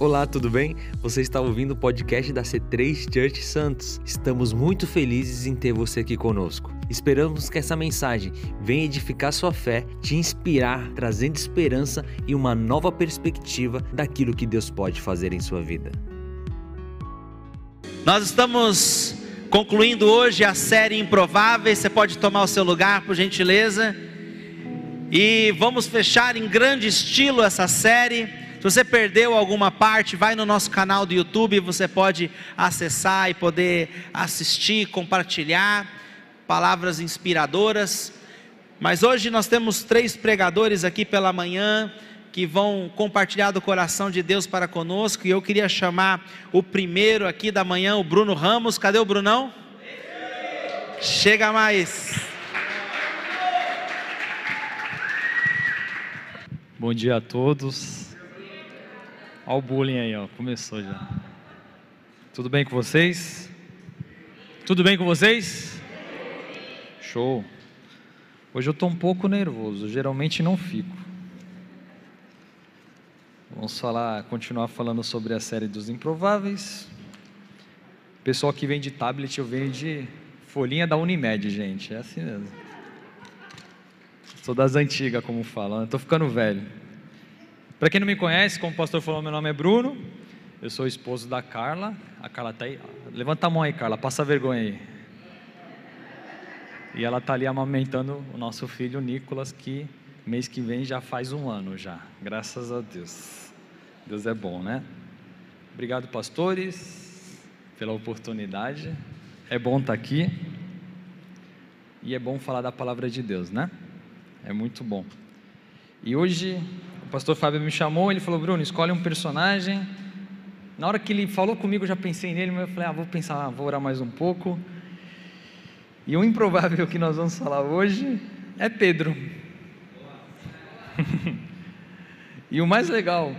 Olá, tudo bem? Você está ouvindo o podcast da C3 Church Santos. Estamos muito felizes em ter você aqui conosco. Esperamos que essa mensagem venha edificar sua fé, te inspirar, trazendo esperança e uma nova perspectiva daquilo que Deus pode fazer em sua vida. Nós estamos concluindo hoje a série Improváveis. Você pode tomar o seu lugar, por gentileza. E vamos fechar em grande estilo essa série. Se você perdeu alguma parte, vai no nosso canal do YouTube, você pode acessar e poder assistir, compartilhar palavras inspiradoras. Mas hoje nós temos três pregadores aqui pela manhã que vão compartilhar do coração de Deus para conosco. E eu queria chamar o primeiro aqui da manhã, o Bruno Ramos. Cadê o Brunão? Chega mais. Bom dia a todos. Olha o bullying aí, ó. Começou já. Tudo bem com vocês? Tudo bem com vocês? Show. Hoje eu estou um pouco nervoso, geralmente não fico. Vamos falar, continuar falando sobre a série dos improváveis. Pessoal que vem de tablet, eu venho de folhinha da Unimed, gente. É assim mesmo. Sou das antigas, como falam. Estou ficando velho. Para quem não me conhece, como o pastor falou, meu nome é Bruno. Eu sou esposo da Carla. A Carla está aí. Levanta a mão aí, Carla. Passa vergonha aí. E ela está ali amamentando o nosso filho Nicolas, que mês que vem já faz um ano já. Graças a Deus. Deus é bom, né? Obrigado, pastores, pela oportunidade. É bom estar aqui. E é bom falar da palavra de Deus, né? É muito bom. E hoje, pastor Fábio me chamou, ele falou: Bruno, escolhe um personagem. Na hora que ele falou comigo, eu já pensei nele, mas eu falei: ah, vou pensar, vou orar mais um pouco. E o improvável que nós vamos falar hoje é Pedro. e o mais legal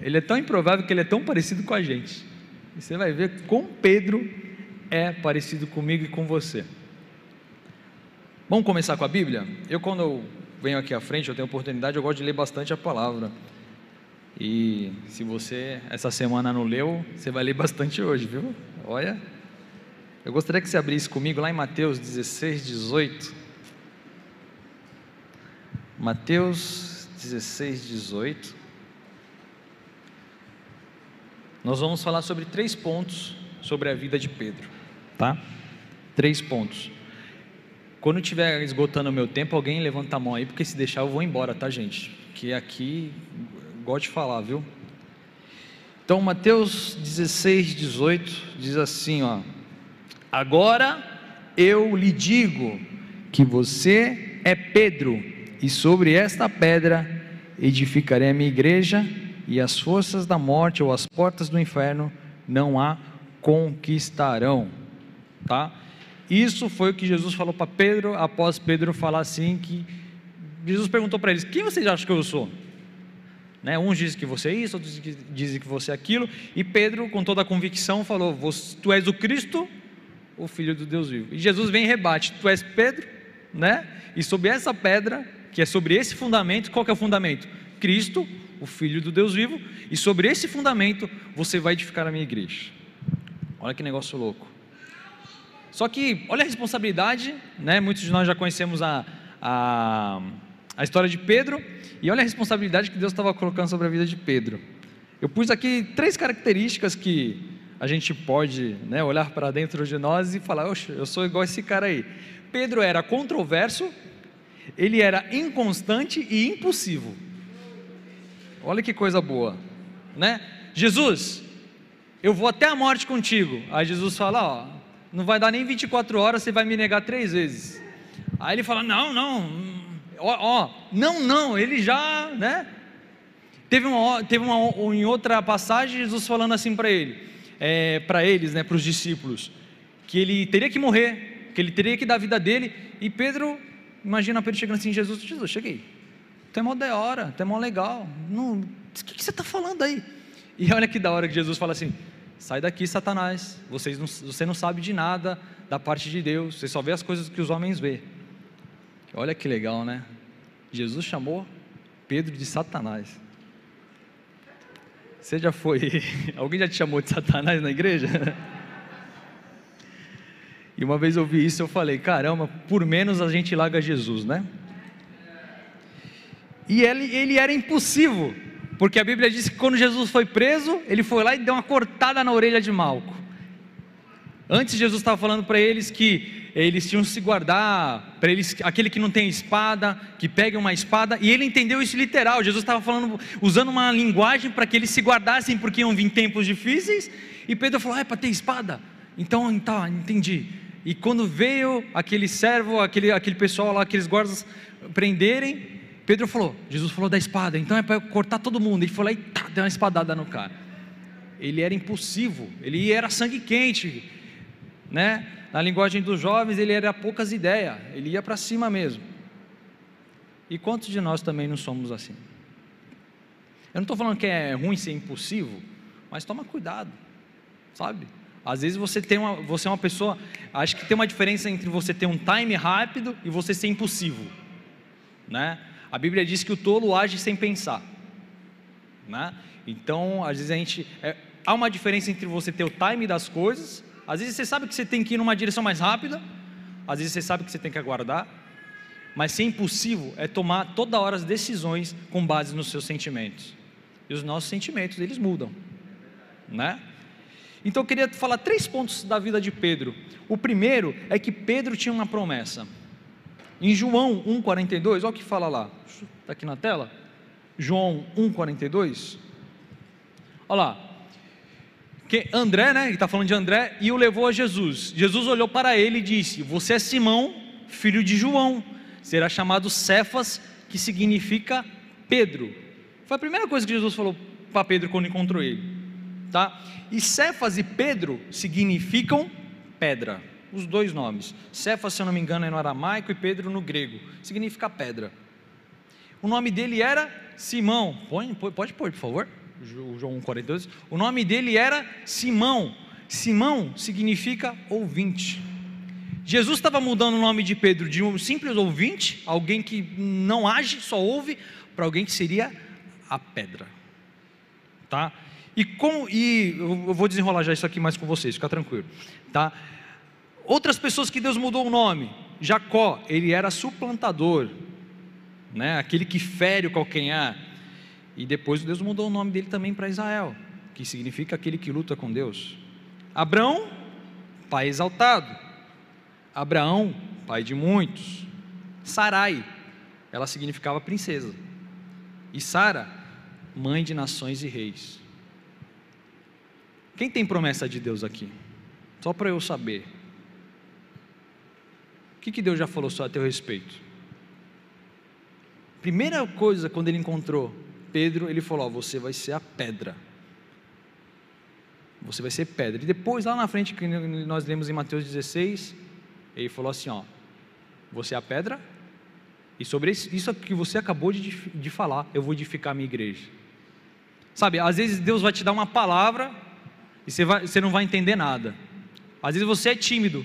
ele é tão improvável que ele é tão parecido com a gente. E você vai ver como Pedro é parecido comigo e com você. Vamos começar com a Bíblia? Eu, quando venho aqui à frente, eu tenho oportunidade, eu gosto de ler bastante a palavra. E se você essa semana não leu, você vai ler bastante hoje, viu? Olha. Eu gostaria que você abrisse comigo lá em Mateus 16, 18. Mateus 16, 18. Nós vamos falar sobre três pontos sobre a vida de Pedro, tá? Três pontos. Quando estiver esgotando o meu tempo, alguém levanta a mão aí, porque se deixar eu vou embora, tá, gente? Que aqui gosto de falar, viu? Então, Mateus 16, 18 diz assim, ó: Agora eu lhe digo que você é Pedro, e sobre esta pedra edificarei a minha igreja e as forças da morte ou as portas do inferno não a conquistarão, tá? Isso foi o que Jesus falou para Pedro após Pedro falar assim que Jesus perguntou para eles: "Quem vocês acham que eu sou?" Né? Uns dizem que você é isso, outros dizem que você é aquilo, e Pedro, com toda a convicção, falou: "Tu és o Cristo, o Filho do Deus vivo." E Jesus vem e rebate: "Tu és Pedro, né? E sobre essa pedra, que é sobre esse fundamento, qual que é o fundamento? Cristo, o Filho do Deus vivo, e sobre esse fundamento você vai edificar a minha igreja. Olha que negócio louco. Só que, olha a responsabilidade, né? Muitos de nós já conhecemos a, a, a história de Pedro, e olha a responsabilidade que Deus estava colocando sobre a vida de Pedro. Eu pus aqui três características que a gente pode né, olhar para dentro de nós e falar: Oxe, eu sou igual esse cara aí. Pedro era controverso, ele era inconstante e impulsivo. Olha que coisa boa, né? Jesus, eu vou até a morte contigo. Aí Jesus fala: Ó, não vai dar nem 24 horas, você vai me negar três vezes. Aí ele fala: Não, não, ó, ó não, não. Ele já, né? Teve uma, teve uma em outra passagem Jesus falando assim para ele, é, para eles, né, para os discípulos, que ele teria que morrer, que ele teria que dar a vida dele. E Pedro, imagina Pedro chegando assim: Jesus, Jesus, cheguei. Tu é mó da hora, tu é mó legal. Não, o que, que você está falando aí? E olha que da hora que Jesus fala assim: sai daqui, Satanás. Não, você não sabe de nada da parte de Deus. Você só vê as coisas que os homens vê. Olha que legal, né? Jesus chamou Pedro de Satanás. Você já foi. Alguém já te chamou de Satanás na igreja? E uma vez eu vi isso, eu falei: caramba, por menos a gente larga Jesus, né? E ele, ele era impulsivo, porque a Bíblia diz que quando Jesus foi preso, ele foi lá e deu uma cortada na orelha de Malco. Antes Jesus estava falando para eles que eles tinham que se guardar, para eles, aquele que não tem espada, que pegue uma espada, e ele entendeu isso literal. Jesus estava falando, usando uma linguagem para que eles se guardassem, porque iam vir tempos difíceis. E Pedro falou: ah, é para ter espada. Então, tá, entendi. E quando veio aquele servo, aquele, aquele pessoal lá, aqueles guardas prenderem, Pedro falou, Jesus falou da espada, então é para cortar todo mundo. Ele falou e tá, deu uma espadada no cara. Ele era impulsivo, ele era sangue quente, né? Na linguagem dos jovens, ele era poucas ideias, ele ia para cima mesmo. E quantos de nós também não somos assim? Eu não estou falando que é ruim ser impulsivo, mas toma cuidado, sabe? Às vezes você tem uma, você é uma pessoa, acho que tem uma diferença entre você ter um time rápido e você ser impulsivo, né? A Bíblia diz que o tolo age sem pensar, né? Então, às vezes a gente é, há uma diferença entre você ter o time das coisas. Às vezes você sabe que você tem que ir numa direção mais rápida, às vezes você sabe que você tem que aguardar, mas ser impulsivo é tomar toda hora as decisões com base nos seus sentimentos. E os nossos sentimentos, eles mudam, né? Então eu queria falar três pontos da vida de Pedro. O primeiro é que Pedro tinha uma promessa. Em João 1,42, olha o que fala lá, está aqui na tela. João 1,42. Olha lá. Que André, né? Ele está falando de André, e o levou a Jesus. Jesus olhou para ele e disse: Você é Simão, filho de João, será chamado Cefas, que significa Pedro. Foi a primeira coisa que Jesus falou para Pedro quando encontrou ele tá? E Cefas e Pedro significam pedra, os dois nomes. Cefas, se eu não me engano, é no aramaico e Pedro no grego, significa pedra. O nome dele era Simão, Põe, pode pôr, por favor, João 42. O nome dele era Simão. Simão significa ouvinte. Jesus estava mudando o nome de Pedro de um simples ouvinte, alguém que não age, só ouve, para alguém que seria a pedra. Tá? E como e eu vou desenrolar já isso aqui mais com vocês, fica tranquilo, tá? Outras pessoas que Deus mudou o nome, Jacó, ele era suplantador, né? Aquele que fere o calcanhar. E depois Deus mudou o nome dele também para Israel, que significa aquele que luta com Deus. Abraão, pai exaltado. Abraão, pai de muitos. Sarai, ela significava princesa. E Sara, mãe de nações e reis. Quem tem promessa de Deus aqui? Só para eu saber. Que, que Deus já falou só a teu respeito? Primeira coisa, quando ele encontrou Pedro, ele falou: ó, Você vai ser a pedra. Você vai ser pedra. E depois, lá na frente, que nós lemos em Mateus 16, ele falou assim: Ó, você é a pedra, e sobre isso que você acabou de, de falar, eu vou edificar a minha igreja. Sabe, às vezes Deus vai te dar uma palavra, e você, vai, você não vai entender nada. Às vezes você é tímido,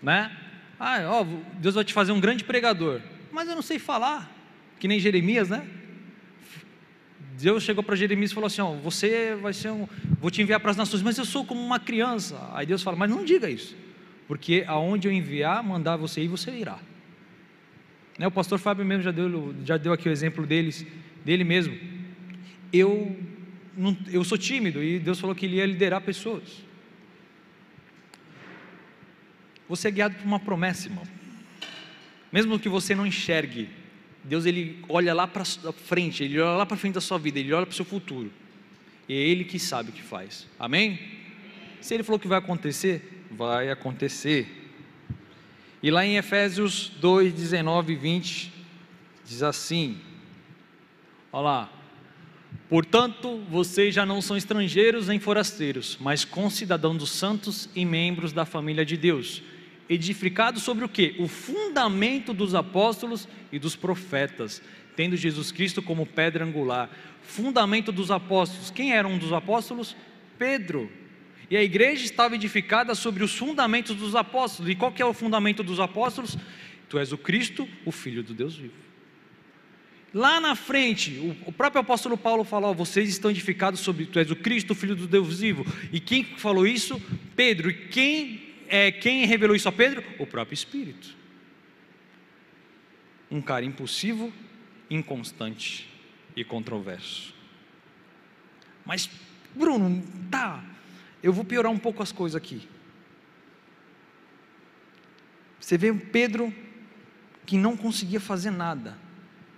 né? Ah, ó, Deus vai te fazer um grande pregador, mas eu não sei falar, que nem Jeremias, né? Deus chegou para Jeremias e falou assim: ó, você vai ser um, vou te enviar para as nações, mas eu sou como uma criança. Aí Deus fala: mas não diga isso, porque aonde eu enviar, mandar você ir, você irá. Né, o pastor Fábio mesmo já deu, já deu aqui o exemplo deles, dele mesmo. Eu não, eu sou tímido e Deus falou que Ele ia liderar pessoas. Você é guiado por uma promessa, irmão. Mesmo que você não enxergue, Deus ele olha lá para frente, Ele olha lá para frente da sua vida, Ele olha para o seu futuro. E é Ele que sabe o que faz. Amém? Se Ele falou que vai acontecer, vai acontecer. E lá em Efésios 2, 19 e 20, diz assim: olha lá, Portanto, vocês já não são estrangeiros nem forasteiros, mas concidadãos dos santos e membros da família de Deus, edificados sobre o que? O fundamento dos apóstolos e dos profetas, tendo Jesus Cristo como pedra angular. Fundamento dos apóstolos. Quem era um dos apóstolos? Pedro. E a igreja estava edificada sobre os fundamentos dos apóstolos. E qual que é o fundamento dos apóstolos? Tu és o Cristo, o Filho do Deus vivo. Lá na frente, o próprio apóstolo Paulo falou: vocês estão edificados sobre tu és o Cristo, o Filho do Deus vivo. E quem falou isso? Pedro. E quem é quem revelou isso a Pedro? O próprio Espírito. Um cara impulsivo, inconstante e controverso. Mas, Bruno, tá, eu vou piorar um pouco as coisas aqui. Você vê Pedro que não conseguia fazer nada.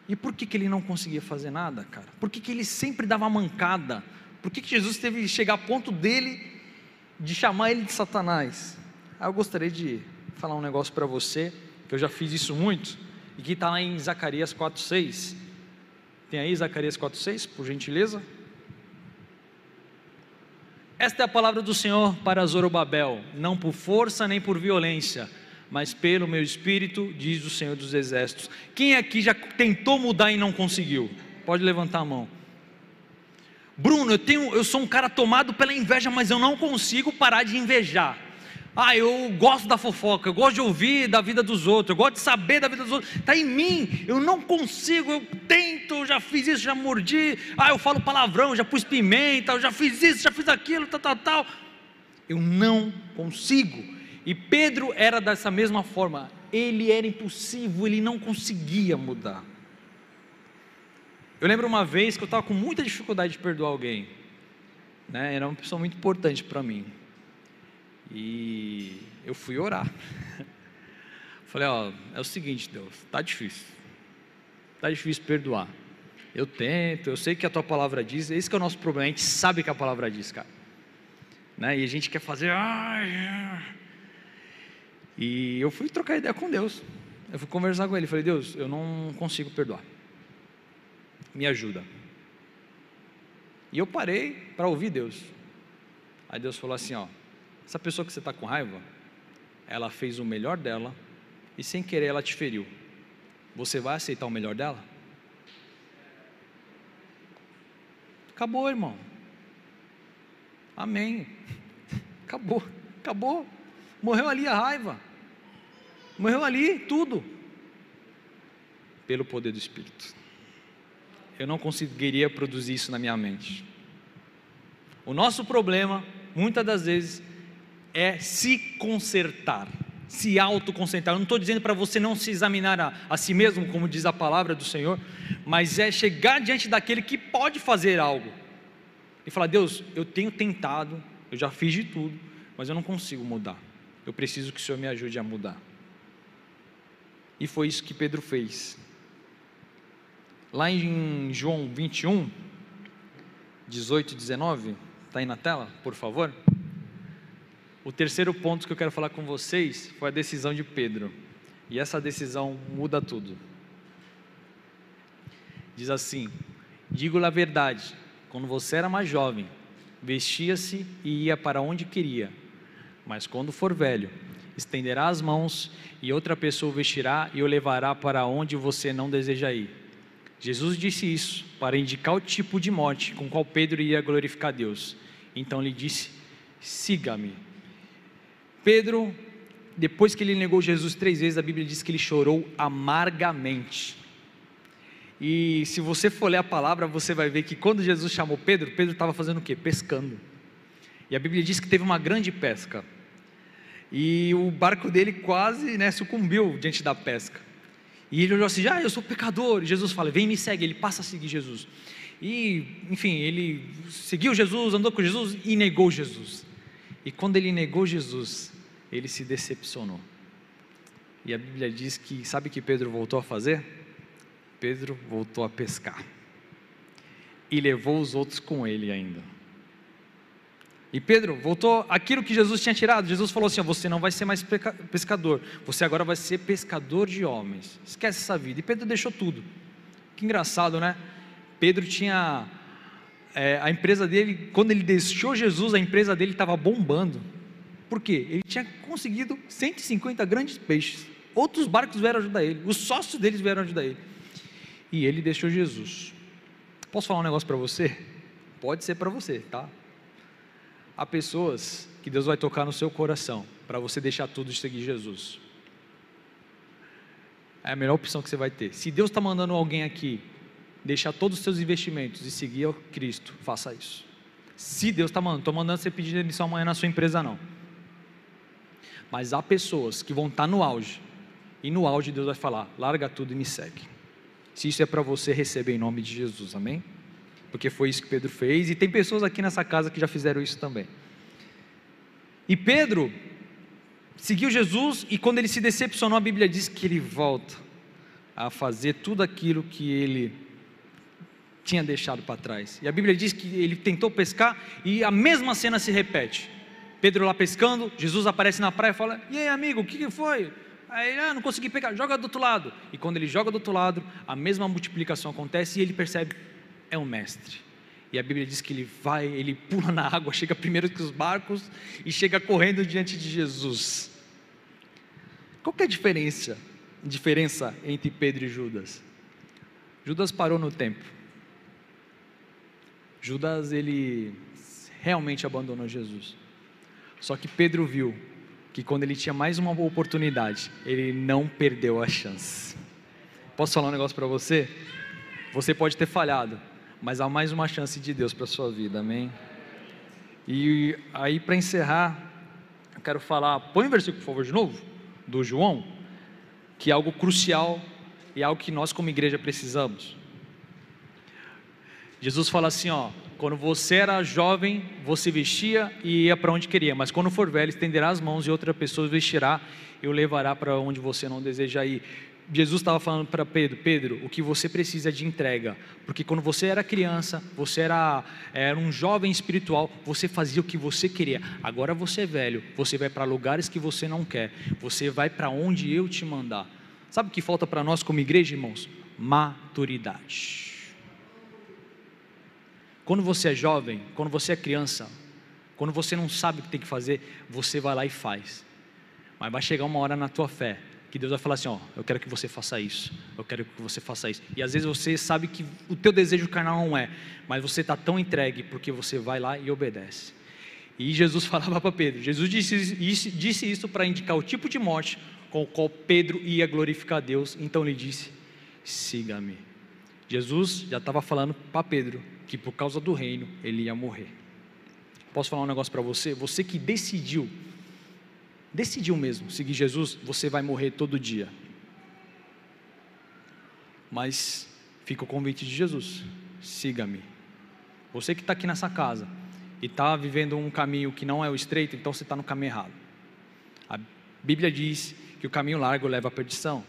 E por que, que ele não conseguia fazer nada, cara? Por que, que ele sempre dava mancada? Por que, que Jesus teve que chegar a ponto dele de chamar ele de Satanás? Aí eu gostaria de falar um negócio para você, que eu já fiz isso muito, e que está lá em Zacarias 4,6. Tem aí Zacarias 4,6, por gentileza? Esta é a palavra do Senhor para Zorobabel, não por força nem por violência, mas pelo meu espírito, diz o Senhor dos Exércitos. Quem aqui já tentou mudar e não conseguiu? Pode levantar a mão. Bruno, eu, tenho, eu sou um cara tomado pela inveja, mas eu não consigo parar de invejar. Ah, eu gosto da fofoca, eu gosto de ouvir da vida dos outros, eu gosto de saber da vida dos outros. Está em mim, eu não consigo, eu tento, eu já fiz isso, já mordi. Ah, eu falo palavrão, já pus pimenta, eu já fiz isso, já fiz aquilo, tal, tal, tal. Eu não consigo. E Pedro era dessa mesma forma, ele era impossível, ele não conseguia mudar. Eu lembro uma vez que eu estava com muita dificuldade de perdoar alguém, né? era uma pessoa muito importante para mim, e eu fui orar. Falei: Ó, é o seguinte, Deus, tá difícil, tá difícil perdoar. Eu tento, eu sei que a tua palavra diz, esse é o nosso problema, a gente sabe que a palavra diz, cara. Né? E a gente quer fazer, e eu fui trocar ideia com Deus. Eu fui conversar com ele. Falei, Deus, eu não consigo perdoar. Me ajuda. E eu parei para ouvir Deus. Aí Deus falou assim: ó, essa pessoa que você está com raiva, ela fez o melhor dela e sem querer ela te feriu. Você vai aceitar o melhor dela? Acabou, irmão. Amém. Acabou, acabou. Morreu ali a raiva. Morreu ali tudo. Pelo poder do Espírito. Eu não conseguiria produzir isso na minha mente. O nosso problema, muitas das vezes, é se consertar, se autoconsertar. Eu não estou dizendo para você não se examinar a, a si mesmo, como diz a palavra do Senhor, mas é chegar diante daquele que pode fazer algo e falar: Deus, eu tenho tentado, eu já fiz de tudo, mas eu não consigo mudar. Eu preciso que o Senhor me ajude a mudar. E foi isso que Pedro fez. Lá em João 21, 18 e 19, está aí na tela, por favor. O terceiro ponto que eu quero falar com vocês foi a decisão de Pedro. E essa decisão muda tudo. Diz assim: Digo-lhe a verdade, quando você era mais jovem, vestia-se e ia para onde queria mas quando for velho, estenderá as mãos e outra pessoa o vestirá e o levará para onde você não deseja ir. Jesus disse isso para indicar o tipo de morte com qual Pedro ia glorificar Deus. Então lhe disse: siga-me. Pedro, depois que ele negou Jesus três vezes, a Bíblia diz que ele chorou amargamente. E se você for ler a palavra, você vai ver que quando Jesus chamou Pedro, Pedro estava fazendo o quê? Pescando. E a Bíblia diz que teve uma grande pesca e o barco dele quase né, sucumbiu diante da pesca. E ele olhou assim: Ah, eu sou pecador. E Jesus fala: Vem, me segue. Ele passa a seguir Jesus. E, enfim, ele seguiu Jesus, andou com Jesus e negou Jesus. E quando ele negou Jesus, ele se decepcionou. E a Bíblia diz que, sabe o que Pedro voltou a fazer? Pedro voltou a pescar. E levou os outros com ele ainda. E Pedro voltou aquilo que Jesus tinha tirado. Jesus falou assim: Você não vai ser mais pescador, você agora vai ser pescador de homens. Esquece essa vida. E Pedro deixou tudo. Que engraçado, né? Pedro tinha. É, a empresa dele, quando ele deixou Jesus, a empresa dele estava bombando. Por quê? Ele tinha conseguido 150 grandes peixes. Outros barcos vieram ajudar ele. Os sócios deles vieram ajudar ele. E ele deixou Jesus. Posso falar um negócio para você? Pode ser para você, tá? Há pessoas que Deus vai tocar no seu coração para você deixar tudo e seguir Jesus. É a melhor opção que você vai ter. Se Deus está mandando alguém aqui deixar todos os seus investimentos e seguir Cristo, faça isso. Se Deus está mandando, estou mandando você pedir demissão amanhã na sua empresa, não. Mas há pessoas que vão estar tá no auge, e no auge Deus vai falar: larga tudo e me segue. Se isso é para você receber em nome de Jesus, amém? Porque foi isso que Pedro fez, e tem pessoas aqui nessa casa que já fizeram isso também. E Pedro seguiu Jesus, e quando ele se decepcionou, a Bíblia diz que ele volta a fazer tudo aquilo que ele tinha deixado para trás. E a Bíblia diz que ele tentou pescar e a mesma cena se repete. Pedro lá pescando, Jesus aparece na praia e fala: E aí, amigo, o que foi? Aí ah, não consegui pegar, joga do outro lado. E quando ele joga do outro lado, a mesma multiplicação acontece e ele percebe: é um mestre. E a Bíblia diz que ele vai, ele pula na água, chega primeiro que os barcos e chega correndo diante de Jesus. Qual é a diferença, diferença entre Pedro e Judas? Judas parou no tempo. Judas ele realmente abandonou Jesus. Só que Pedro viu que quando ele tinha mais uma oportunidade, ele não perdeu a chance. Posso falar um negócio para você? Você pode ter falhado, mas há mais uma chance de Deus para sua vida, amém? E aí, para encerrar, eu quero falar, põe o versículo, por favor, de novo, do João, que é algo crucial e algo que nós, como igreja, precisamos. Jesus fala assim: ó, quando você era jovem, você vestia e ia para onde queria, mas quando for velho, estenderá as mãos e outra pessoa vestirá e o levará para onde você não deseja ir. Jesus estava falando para Pedro: Pedro, o que você precisa é de entrega, porque quando você era criança, você era, era um jovem espiritual, você fazia o que você queria. Agora você é velho, você vai para lugares que você não quer, você vai para onde eu te mandar. Sabe o que falta para nós como igreja, irmãos? Maturidade. Quando você é jovem, quando você é criança, quando você não sabe o que tem que fazer, você vai lá e faz. Mas vai chegar uma hora na tua fé que Deus vai falar assim, ó, eu quero que você faça isso, eu quero que você faça isso. E às vezes você sabe que o teu desejo carnal não é, mas você está tão entregue porque você vai lá e obedece. E Jesus falava para Pedro, Jesus disse, disse isso para indicar o tipo de morte com o qual Pedro ia glorificar a Deus, então ele disse, siga-me. Jesus já estava falando para Pedro que por causa do reino ele ia morrer. Posso falar um negócio para você? Você que decidiu decidiu mesmo seguir Jesus, você vai morrer todo dia. Mas fica o convite de Jesus: siga-me. Você que está aqui nessa casa e está vivendo um caminho que não é o estreito, então você está no caminho errado. A Bíblia diz que o caminho largo leva à perdição.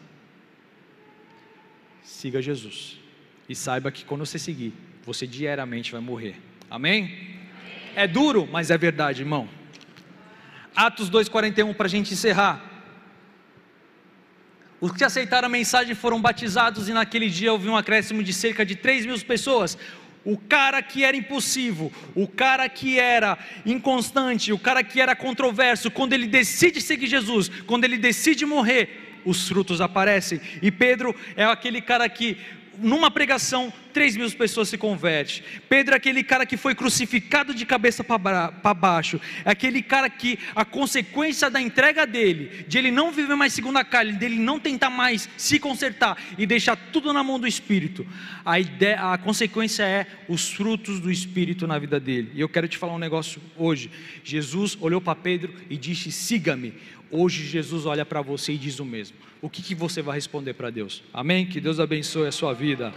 Siga Jesus e saiba que quando você seguir, você diariamente vai morrer. Amém? É duro, mas é verdade, irmão. Atos 2,41 para a gente encerrar. Os que aceitaram a mensagem foram batizados, e naquele dia houve um acréscimo de cerca de 3 mil pessoas. O cara que era impulsivo, o cara que era inconstante, o cara que era controverso, quando ele decide seguir Jesus, quando ele decide morrer, os frutos aparecem. E Pedro é aquele cara que numa pregação, 3 mil pessoas se convertem. Pedro é aquele cara que foi crucificado de cabeça para baixo. É aquele cara que a consequência da entrega dele, de ele não viver mais segundo a carne, dele não tentar mais se consertar e deixar tudo na mão do Espírito. A, ideia, a consequência é os frutos do Espírito na vida dele. E eu quero te falar um negócio hoje. Jesus olhou para Pedro e disse: siga-me. Hoje Jesus olha para você e diz o mesmo. O que, que você vai responder para Deus? Amém? Que Deus abençoe a sua vida.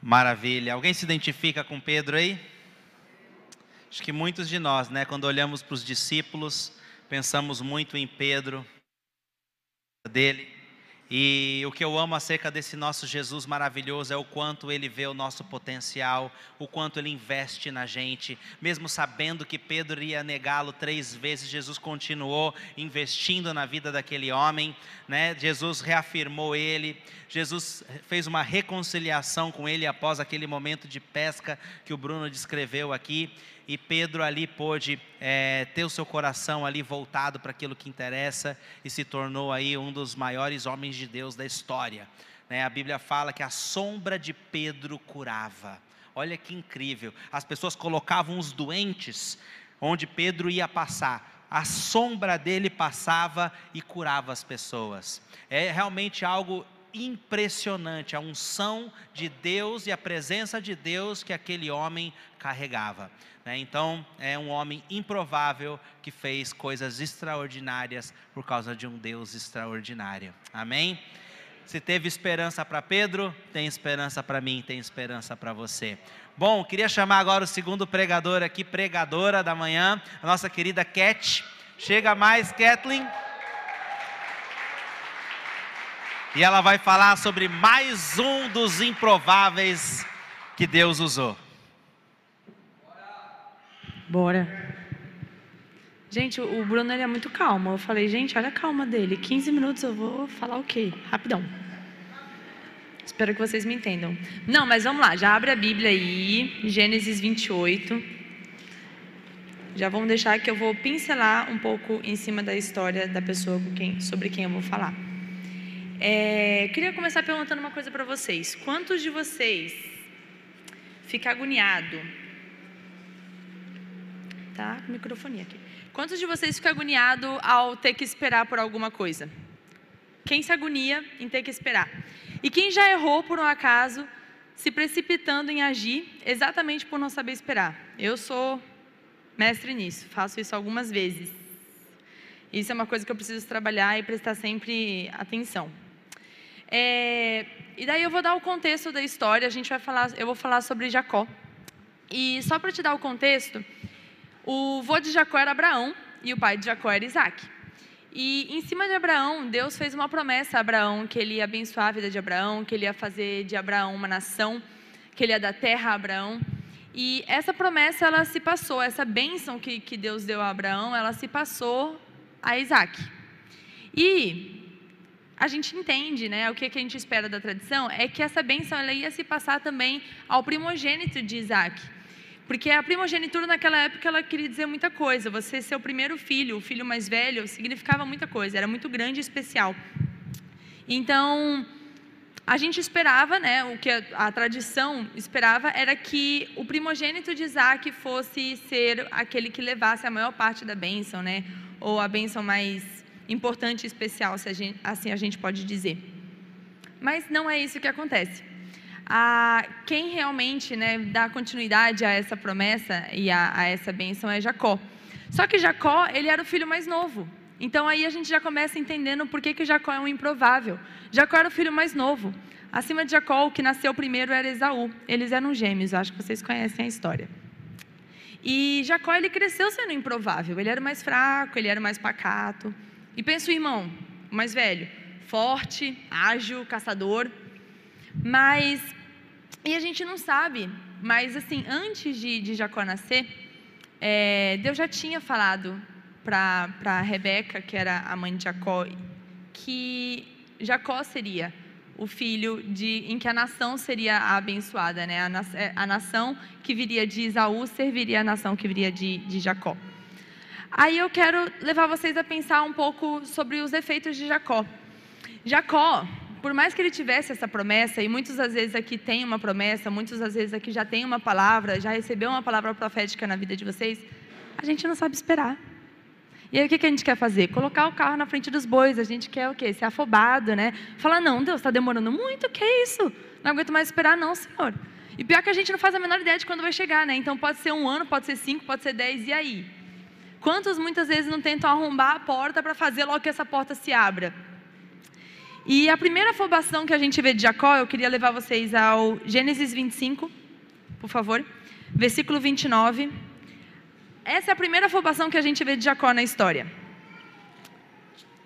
Maravilha. Alguém se identifica com Pedro aí? Acho que muitos de nós, né, quando olhamos para os discípulos, pensamos muito em Pedro, dele. E o que eu amo acerca desse nosso Jesus maravilhoso é o quanto ele vê o nosso potencial, o quanto ele investe na gente. Mesmo sabendo que Pedro ia negá-lo três vezes, Jesus continuou investindo na vida daquele homem. Né? Jesus reafirmou ele, Jesus fez uma reconciliação com ele após aquele momento de pesca que o Bruno descreveu aqui. E Pedro ali pôde é, ter o seu coração ali voltado para aquilo que interessa e se tornou aí um dos maiores homens de Deus da história. Né? A Bíblia fala que a sombra de Pedro curava. Olha que incrível. As pessoas colocavam os doentes onde Pedro ia passar. A sombra dele passava e curava as pessoas. É realmente algo impressionante a unção de Deus e a presença de Deus que aquele homem carregava. Né? Então, é um homem improvável que fez coisas extraordinárias por causa de um Deus extraordinário. Amém? Se teve esperança para Pedro, tem esperança para mim, tem esperança para você. Bom, queria chamar agora o segundo pregador aqui, pregadora da manhã, a nossa querida Cat. Chega mais, Kathleen. E ela vai falar sobre mais um dos improváveis que Deus usou. Bora. Gente, o Bruno ele é muito calmo. Eu falei, gente, olha a calma dele. 15 minutos eu vou falar o quê? Rapidão. Espero que vocês me entendam. Não, mas vamos lá, já abre a Bíblia aí, Gênesis 28. Já vamos deixar que eu vou pincelar um pouco em cima da história da pessoa quem, sobre quem eu vou falar. É, queria começar perguntando uma coisa para vocês. Quantos de vocês fica agoniado? Tá, com microfone aqui. Quantos de vocês ficam agoniado ao ter que esperar por alguma coisa? Quem se agonia em ter que esperar? E quem já errou por um acaso, se precipitando em agir exatamente por não saber esperar? Eu sou mestre nisso, faço isso algumas vezes. Isso é uma coisa que eu preciso trabalhar e prestar sempre atenção. É, e daí eu vou dar o contexto da história, a gente vai falar, eu vou falar sobre Jacó. E só para te dar o contexto, o vô de Jacó era Abraão e o pai de Jacó era Isaac. E em cima de Abraão, Deus fez uma promessa a Abraão que ele ia abençoar a vida de Abraão, que ele ia fazer de Abraão uma nação, que ele ia dar terra a Abraão. E essa promessa ela se passou, essa bênção que, que Deus deu a Abraão, ela se passou a Isaac. E a gente entende, né, o que, a gente espera da tradição, é que essa bênção ela ia se passar também ao primogênito de Isaac. Porque a primogenitura naquela época ela queria dizer muita coisa. Você ser o primeiro filho, o filho mais velho, significava muita coisa, era muito grande e especial. Então, a gente esperava, né, o que a, a tradição esperava era que o primogênito de Isaac fosse ser aquele que levasse a maior parte da bênção, né, ou a bênção mais importante e especial, se a gente, assim a gente pode dizer. Mas não é isso que acontece. Ah, quem realmente né, dá continuidade a essa promessa e a, a essa bênção é Jacó. Só que Jacó, ele era o filho mais novo. Então aí a gente já começa entendendo por que, que Jacó é um improvável. Jacó era o filho mais novo. Acima de Jacó, o que nasceu primeiro era Esaú. Eles eram gêmeos, acho que vocês conhecem a história. E Jacó, ele cresceu sendo improvável. Ele era mais fraco, ele era mais pacato. E pensa o irmão, o mais velho, forte, ágil, caçador. Mas, e a gente não sabe, mas assim, antes de, de Jacó nascer, é, Deus já tinha falado para Rebeca, que era a mãe de Jacó, que Jacó seria o filho de, em que a nação seria abençoada, né? A, é, a nação que viria de Isaú serviria a nação que viria de, de Jacó. Aí eu quero levar vocês a pensar um pouco sobre os efeitos de Jacó. Jacó, por mais que ele tivesse essa promessa, e muitas das vezes aqui tem uma promessa, muitas das vezes aqui já tem uma palavra, já recebeu uma palavra profética na vida de vocês, a gente não sabe esperar. E aí o que, a gente quer fazer? Colocar o carro na frente dos bois, a gente quer o quê? Ser afobado, né? Falar, não, Deus, está demorando muito, que é isso? Não aguento mais esperar, não, Senhor. E pior que a gente não faz a menor ideia de quando vai chegar, né? Então pode ser um ano, pode ser cinco, pode ser dez, e aí? Quantos muitas vezes não tentam arrombar a porta para fazer logo que essa porta se abra? E a primeira afobação que a gente vê de Jacó, eu queria levar vocês ao Gênesis 25, por favor, versículo 29. Essa é a primeira afobação que a gente vê de Jacó na história.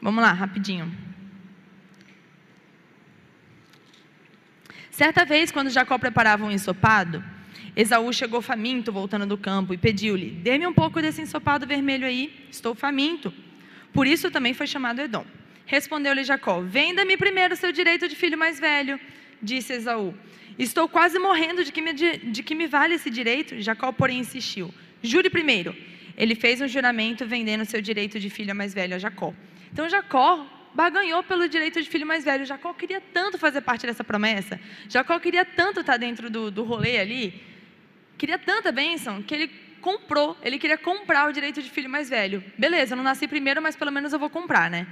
Vamos lá, rapidinho. Certa vez, quando Jacó preparava um ensopado, Esaú chegou faminto voltando do campo e pediu-lhe: Dê-me um pouco desse ensopado vermelho aí, estou faminto. Por isso também foi chamado Edom. Respondeu-lhe Jacó: Venda-me primeiro seu direito de filho mais velho, disse Esaú. Estou quase morrendo de que, me, de, de que me vale esse direito. Jacó, porém, insistiu: Jure primeiro. Ele fez um juramento vendendo seu direito de filho mais velho a Jacó. Então Jacó baganhou pelo direito de filho mais velho. Jacó queria tanto fazer parte dessa promessa. Jacó queria tanto estar dentro do, do rolê ali. Queria tanta bênção que ele comprou. Ele queria comprar o direito de filho mais velho. Beleza, eu não nasci primeiro, mas pelo menos eu vou comprar, né?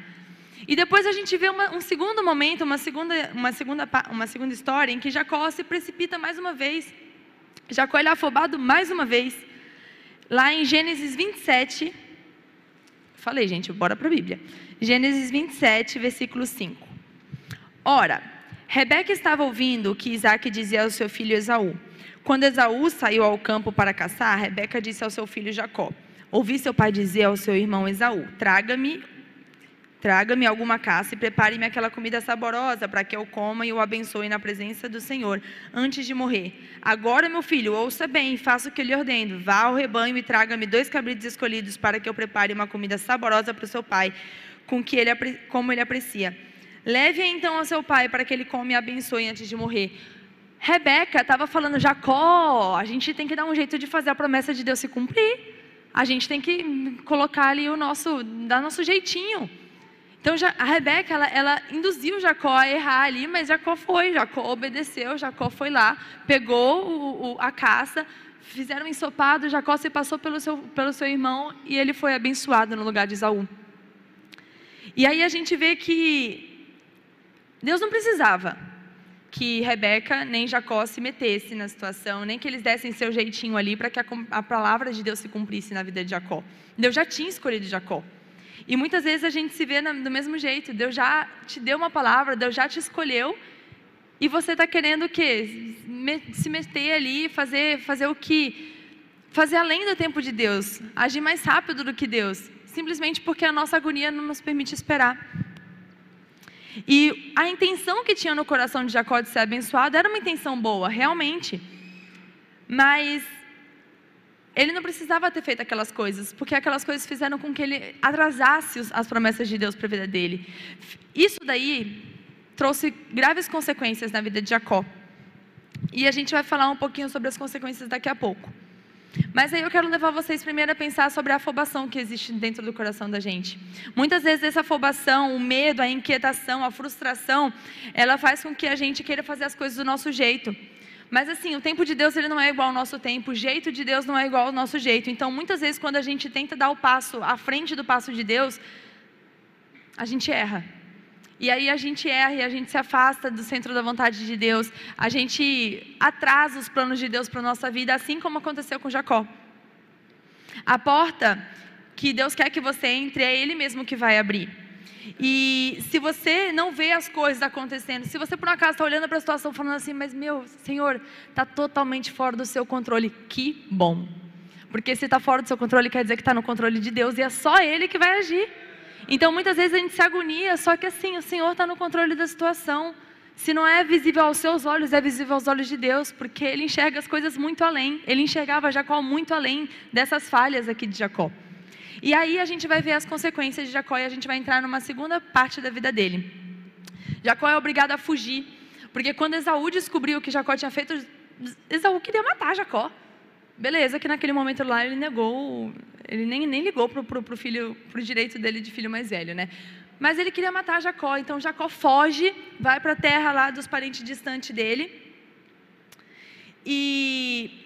E depois a gente vê uma, um segundo momento, uma segunda, uma, segunda, uma segunda história, em que Jacó se precipita mais uma vez. Jacó é afobado mais uma vez. Lá em Gênesis 27. Falei, gente, bora para a Bíblia. Gênesis 27, versículo 5. Ora, Rebeca estava ouvindo o que Isaac dizia ao seu filho Esaú. Quando Esaú saiu ao campo para caçar, Rebeca disse ao seu filho Jacó: Ouvi seu pai dizer ao seu irmão Esaú: Traga-me Traga-me alguma caça e prepare-me aquela comida saborosa para que eu coma e o abençoe na presença do Senhor antes de morrer. Agora, meu filho, ouça bem e faça o que eu lhe ordeno. Vá ao rebanho e traga-me dois cabritos escolhidos para que eu prepare uma comida saborosa para o seu pai, com que ele, como ele aprecia. Leve-a então ao seu pai para que ele come e abençoe antes de morrer. Rebeca estava falando, Jacó, a gente tem que dar um jeito de fazer a promessa de Deus se cumprir. A gente tem que colocar ali o nosso, dar nosso jeitinho. Então a Rebeca, ela, ela, induziu Jacó a errar ali, mas Jacó foi, Jacó obedeceu, Jacó foi lá, pegou o, o, a caça, fizeram um ensopado, Jacó se passou pelo seu, pelo seu irmão e ele foi abençoado no lugar de Isaú. E aí a gente vê que Deus não precisava que Rebeca nem Jacó se metessem na situação, nem que eles dessem seu jeitinho ali para que a, a palavra de Deus se cumprisse na vida de Jacó. Deus já tinha escolhido Jacó. E muitas vezes a gente se vê do mesmo jeito. Deus já te deu uma palavra, Deus já te escolheu. E você está querendo o quê? Se meter ali, fazer, fazer o que? Fazer além do tempo de Deus. Agir mais rápido do que Deus. Simplesmente porque a nossa agonia não nos permite esperar. E a intenção que tinha no coração de Jacó de ser abençoado era uma intenção boa, realmente. Mas ele não precisava ter feito aquelas coisas, porque aquelas coisas fizeram com que ele atrasasse as promessas de Deus para a vida dele. Isso daí trouxe graves consequências na vida de Jacó. E a gente vai falar um pouquinho sobre as consequências daqui a pouco. Mas aí eu quero levar vocês primeiro a pensar sobre a afobação que existe dentro do coração da gente. Muitas vezes essa afobação, o medo, a inquietação, a frustração, ela faz com que a gente queira fazer as coisas do nosso jeito. Mas assim, o tempo de Deus ele não é igual ao nosso tempo, o jeito de Deus não é igual ao nosso jeito. Então, muitas vezes quando a gente tenta dar o passo à frente do passo de Deus, a gente erra. E aí a gente erra e a gente se afasta do centro da vontade de Deus. A gente atrasa os planos de Deus para a nossa vida, assim como aconteceu com Jacó. A porta que Deus quer que você entre é Ele mesmo que vai abrir. E se você não vê as coisas acontecendo, se você por um acaso está olhando para a situação falando assim, mas meu Senhor, está totalmente fora do seu controle, que bom. Porque se está fora do seu controle, quer dizer que está no controle de Deus e é só Ele que vai agir. Então muitas vezes a gente se agonia, só que assim, o Senhor está no controle da situação. Se não é visível aos seus olhos, é visível aos olhos de Deus, porque Ele enxerga as coisas muito além. Ele enxergava Jacó muito além dessas falhas aqui de Jacó. E aí a gente vai ver as consequências de Jacó e a gente vai entrar numa segunda parte da vida dele. Jacó é obrigado a fugir, porque quando Esaú descobriu que Jacó tinha feito, Esaú queria matar Jacó. Beleza, que naquele momento lá ele negou, ele nem, nem ligou para o filho, para o direito dele de filho mais velho, né? Mas ele queria matar Jacó, então Jacó foge, vai para a terra lá dos parentes distantes dele. E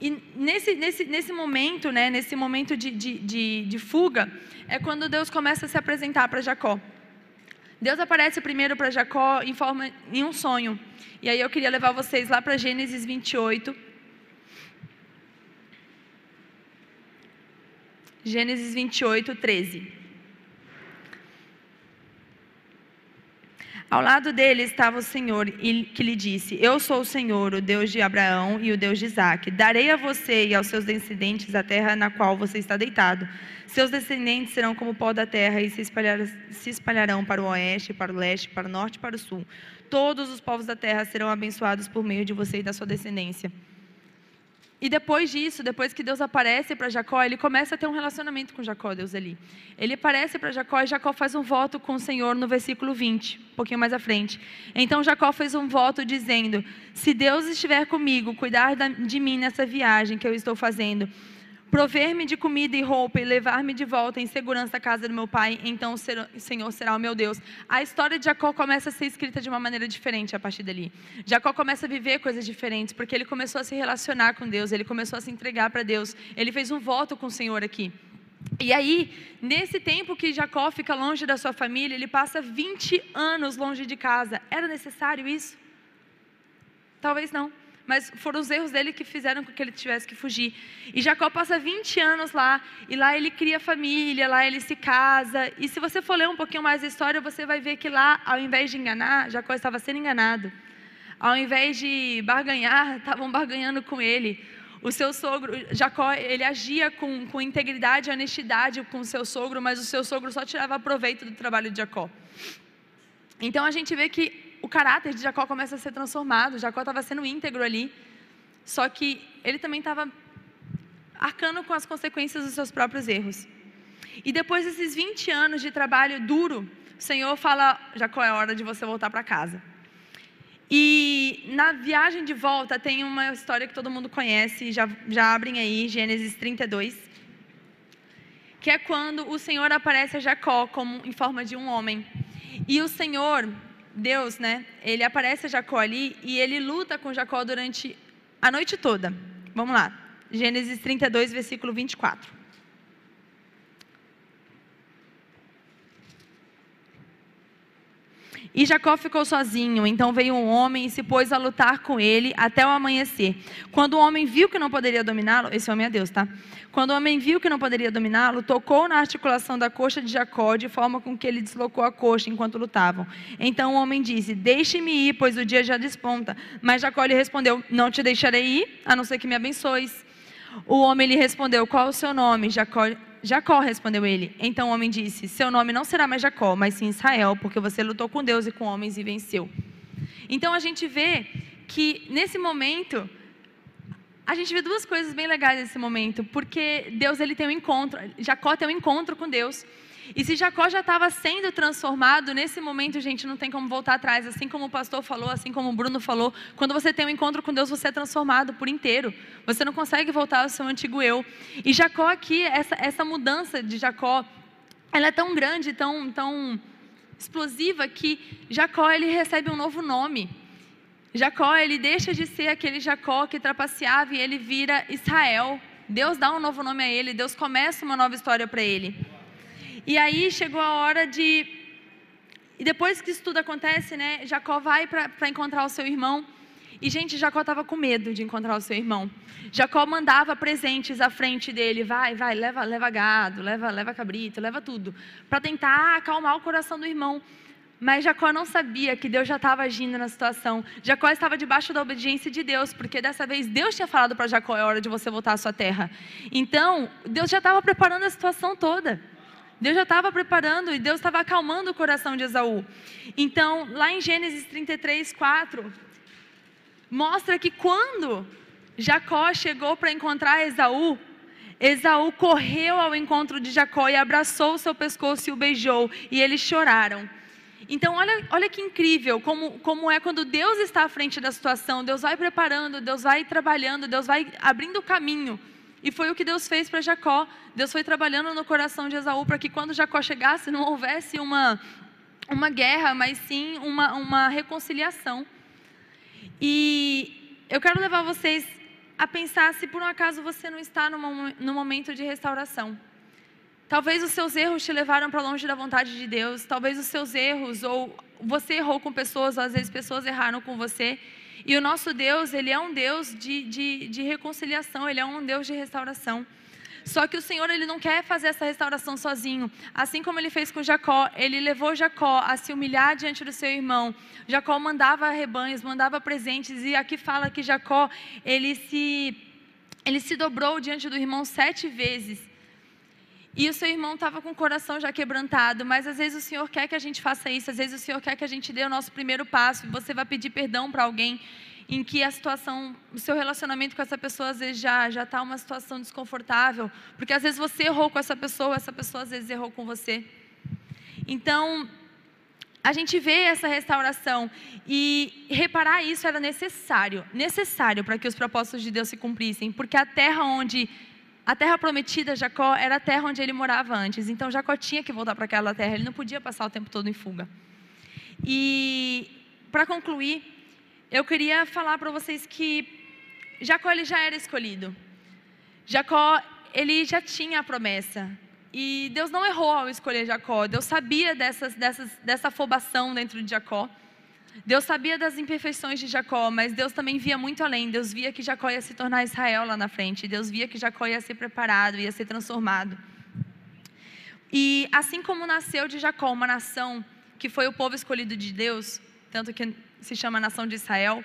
e nesse, nesse, nesse momento, né, nesse momento de, de, de, de fuga, é quando Deus começa a se apresentar para Jacó. Deus aparece primeiro para Jacó em forma em um sonho. E aí eu queria levar vocês lá para Gênesis 28. Gênesis 28, 13. Ao lado dele estava o Senhor, que lhe disse: Eu sou o Senhor, o Deus de Abraão e o Deus de Isaac. Darei a você e aos seus descendentes a terra na qual você está deitado. Seus descendentes serão como o pó da terra e se, espalhar, se espalharão para o oeste, para o leste, para o norte e para o sul. Todos os povos da terra serão abençoados por meio de você e da sua descendência. E depois disso, depois que Deus aparece para Jacó, ele começa a ter um relacionamento com Jacó, Deus ali. Ele aparece para Jacó e Jacó faz um voto com o Senhor no versículo 20, um pouquinho mais à frente. Então Jacó fez um voto dizendo: Se Deus estiver comigo, cuidar de mim nessa viagem que eu estou fazendo, prover-me de comida e roupa e levar-me de volta em segurança à casa do meu pai, então o Senhor será o meu Deus. A história de Jacó começa a ser escrita de uma maneira diferente a partir dali. Jacó começa a viver coisas diferentes, porque ele começou a se relacionar com Deus, ele começou a se entregar para Deus, ele fez um voto com o Senhor aqui. E aí, nesse tempo que Jacó fica longe da sua família, ele passa 20 anos longe de casa. Era necessário isso? Talvez não mas foram os erros dele que fizeram com que ele tivesse que fugir. E Jacó passa 20 anos lá, e lá ele cria família, lá ele se casa. E se você for ler um pouquinho mais a história, você vai ver que lá, ao invés de enganar, Jacó estava sendo enganado. Ao invés de barganhar, estavam barganhando com ele. O seu sogro, Jacó, ele agia com, com integridade e honestidade com o seu sogro, mas o seu sogro só tirava proveito do trabalho de Jacó. Então a gente vê que o caráter de Jacó começa a ser transformado. Jacó estava sendo íntegro ali, só que ele também estava arcando com as consequências dos seus próprios erros. E depois desses 20 anos de trabalho duro, o Senhor fala: Jacó, é hora de você voltar para casa. E na viagem de volta tem uma história que todo mundo conhece, já, já abrem aí, Gênesis 32, que é quando o Senhor aparece a Jacó como em forma de um homem. E o Senhor Deus, né, ele aparece a Jacó ali e ele luta com Jacó durante a noite toda. Vamos lá. Gênesis 32, versículo 24. E Jacó ficou sozinho, então veio um homem e se pôs a lutar com ele até o amanhecer. Quando o homem viu que não poderia dominá-lo, esse homem é Deus, tá? Quando o homem viu que não poderia dominá-lo, tocou na articulação da coxa de Jacó, de forma com que ele deslocou a coxa enquanto lutavam. Então o homem disse: Deixe-me ir, pois o dia já desponta. Mas Jacó lhe respondeu: Não te deixarei ir, a não ser que me abençoes. O homem lhe respondeu: Qual o seu nome? Jacó Jacó, respondeu ele. Então o homem disse: Seu nome não será mais Jacó, mas sim Israel, porque você lutou com Deus e com homens e venceu. Então a gente vê que nesse momento a gente vê duas coisas bem legais nesse momento, porque Deus ele tem um encontro, Jacó tem um encontro com Deus. E se Jacó já estava sendo transformado, nesse momento, gente, não tem como voltar atrás. Assim como o pastor falou, assim como o Bruno falou, quando você tem um encontro com Deus, você é transformado por inteiro. Você não consegue voltar ao seu antigo eu. E Jacó aqui, essa, essa mudança de Jacó, ela é tão grande, tão, tão explosiva, que Jacó ele recebe um novo nome. Jacó, ele deixa de ser aquele Jacó que trapaceava e ele vira Israel. Deus dá um novo nome a ele, Deus começa uma nova história para ele. E aí chegou a hora de. E depois que isso tudo acontece, né? Jacó vai para encontrar o seu irmão. E, gente, Jacó estava com medo de encontrar o seu irmão. Jacó mandava presentes à frente dele. Vai, vai, leva, leva gado, leva, leva cabrito, leva tudo. Para tentar acalmar o coração do irmão. Mas Jacó não sabia que Deus já estava agindo na situação. Jacó estava debaixo da obediência de Deus, porque dessa vez Deus tinha falado para Jacó: é hora de você voltar à sua terra. Então, Deus já estava preparando a situação toda. Deus já estava preparando e Deus estava acalmando o coração de Esaú. Então, lá em Gênesis 33, 4, mostra que quando Jacó chegou para encontrar Esaú, Esaú correu ao encontro de Jacó e abraçou o seu pescoço e o beijou, e eles choraram. Então, olha, olha que incrível como, como é quando Deus está à frente da situação, Deus vai preparando, Deus vai trabalhando, Deus vai abrindo o caminho e foi o que Deus fez para Jacó. Deus foi trabalhando no coração de Esaú para que quando Jacó chegasse não houvesse uma, uma guerra, mas sim uma, uma reconciliação. E eu quero levar vocês a pensar se por um acaso você não está no, momento de restauração. Talvez os seus erros te levaram para longe da vontade de Deus. Talvez os seus erros, ou você errou com pessoas, ou às vezes pessoas erraram com você. E o nosso Deus, ele é um Deus de, de, de reconciliação, ele é um Deus de restauração. Só que o Senhor ele não quer fazer essa restauração sozinho. Assim como ele fez com Jacó, ele levou Jacó a se humilhar diante do seu irmão. Jacó mandava rebanhos, mandava presentes e aqui fala que Jacó ele se ele se dobrou diante do irmão sete vezes. E o seu irmão estava com o coração já quebrantado, mas às vezes o Senhor quer que a gente faça isso, às vezes o Senhor quer que a gente dê o nosso primeiro passo, e você vai pedir perdão para alguém. em que a situação, o seu relacionamento com essa pessoa às vezes já já está uma situação desconfortável, porque às vezes você errou com essa pessoa, essa pessoa às vezes errou com você. Então, a gente vê essa restauração e reparar isso era necessário, necessário para que os propósitos de Deus se cumprissem, porque a terra onde a terra prometida Jacó era a terra onde ele morava antes. Então Jacó tinha que voltar para aquela terra, ele não podia passar o tempo todo em fuga. E para concluir, eu queria falar para vocês que Jacó ele já era escolhido. Jacó, ele já tinha a promessa. E Deus não errou ao escolher Jacó. Deus sabia dessas, dessas, dessa afobação dentro de Jacó. Deus sabia das imperfeições de Jacó, mas Deus também via muito além. Deus via que Jacó ia se tornar Israel lá na frente. Deus via que Jacó ia ser preparado, ia ser transformado. E assim como nasceu de Jacó uma nação que foi o povo escolhido de Deus, tanto que se chama nação de Israel,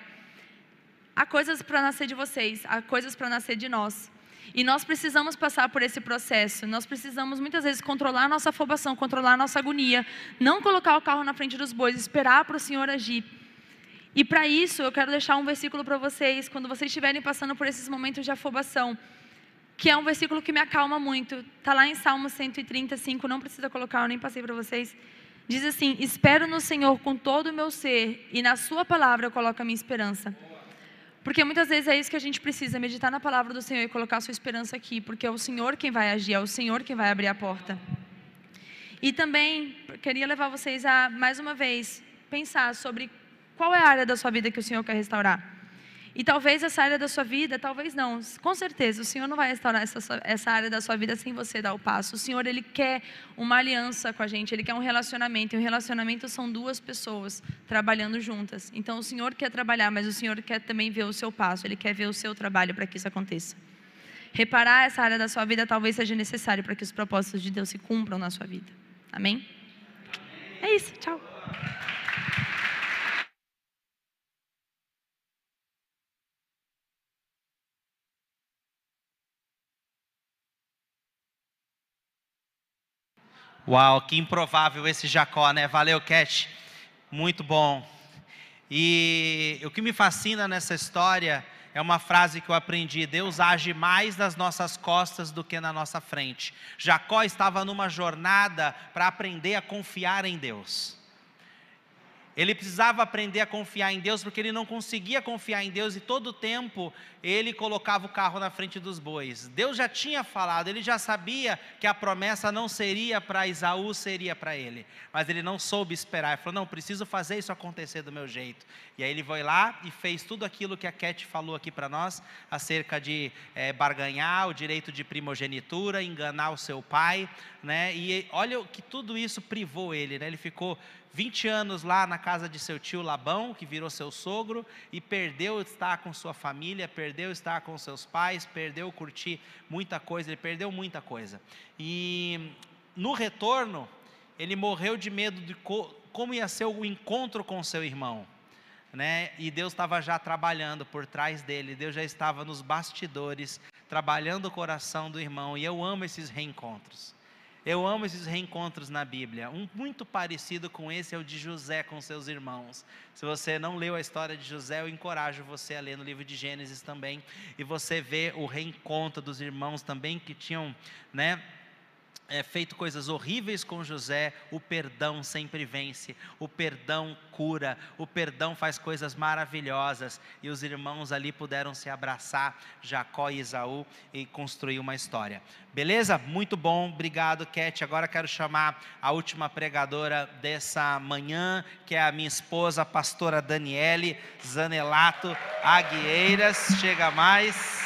há coisas para nascer de vocês, há coisas para nascer de nós. E nós precisamos passar por esse processo. Nós precisamos muitas vezes controlar nossa afobação, controlar nossa agonia, não colocar o carro na frente dos bois, esperar para o Senhor agir. E para isso, eu quero deixar um versículo para vocês, quando vocês estiverem passando por esses momentos de afobação, que é um versículo que me acalma muito. Está lá em Salmo 135, não precisa colocar, eu nem passei para vocês. Diz assim: Espero no Senhor com todo o meu ser, e na Sua palavra eu coloco a minha esperança. Porque muitas vezes é isso que a gente precisa, meditar na palavra do Senhor e colocar sua esperança aqui, porque é o Senhor quem vai agir, é o Senhor quem vai abrir a porta. E também queria levar vocês a, mais uma vez, pensar sobre qual é a área da sua vida que o Senhor quer restaurar. E talvez essa área da sua vida, talvez não. Com certeza, o Senhor não vai restaurar essa, essa área da sua vida sem você dar o passo. O Senhor, Ele quer uma aliança com a gente, Ele quer um relacionamento. E um relacionamento são duas pessoas trabalhando juntas. Então, o Senhor quer trabalhar, mas o Senhor quer também ver o seu passo. Ele quer ver o seu trabalho para que isso aconteça. Reparar essa área da sua vida talvez seja necessário para que os propósitos de Deus se cumpram na sua vida. Amém? É isso. Tchau. Uau, que improvável esse Jacó, né? Valeu, Cat. Muito bom. E o que me fascina nessa história é uma frase que eu aprendi: Deus age mais nas nossas costas do que na nossa frente. Jacó estava numa jornada para aprender a confiar em Deus. Ele precisava aprender a confiar em Deus, porque ele não conseguia confiar em Deus e todo o tempo ele colocava o carro na frente dos bois. Deus já tinha falado, ele já sabia que a promessa não seria para Isaú, seria para ele. Mas ele não soube esperar. Ele falou: Não, preciso fazer isso acontecer do meu jeito. E aí ele foi lá e fez tudo aquilo que a Cat falou aqui para nós, acerca de é, barganhar o direito de primogenitura, enganar o seu pai. Né? E olha que tudo isso privou ele. Né? Ele ficou 20 anos lá na casa de seu tio Labão, que virou seu sogro, e perdeu estar com sua família, perdeu estar com seus pais, perdeu curtir muita coisa, ele perdeu muita coisa. E no retorno, ele morreu de medo de co como ia ser o encontro com seu irmão. Né? E Deus estava já trabalhando por trás dele, Deus já estava nos bastidores, trabalhando o coração do irmão, e eu amo esses reencontros. Eu amo esses reencontros na Bíblia. Um muito parecido com esse é o de José com seus irmãos. Se você não leu a história de José, eu encorajo você a ler no livro de Gênesis também. E você vê o reencontro dos irmãos também que tinham, né? É, feito coisas horríveis com José, o perdão sempre vence, o perdão cura, o perdão faz coisas maravilhosas. E os irmãos ali puderam se abraçar, Jacó e Isaú, e construir uma história. Beleza? Muito bom, obrigado, Cat. Agora quero chamar a última pregadora dessa manhã, que é a minha esposa, a pastora Daniele Zanelato Aguieiras. Chega mais.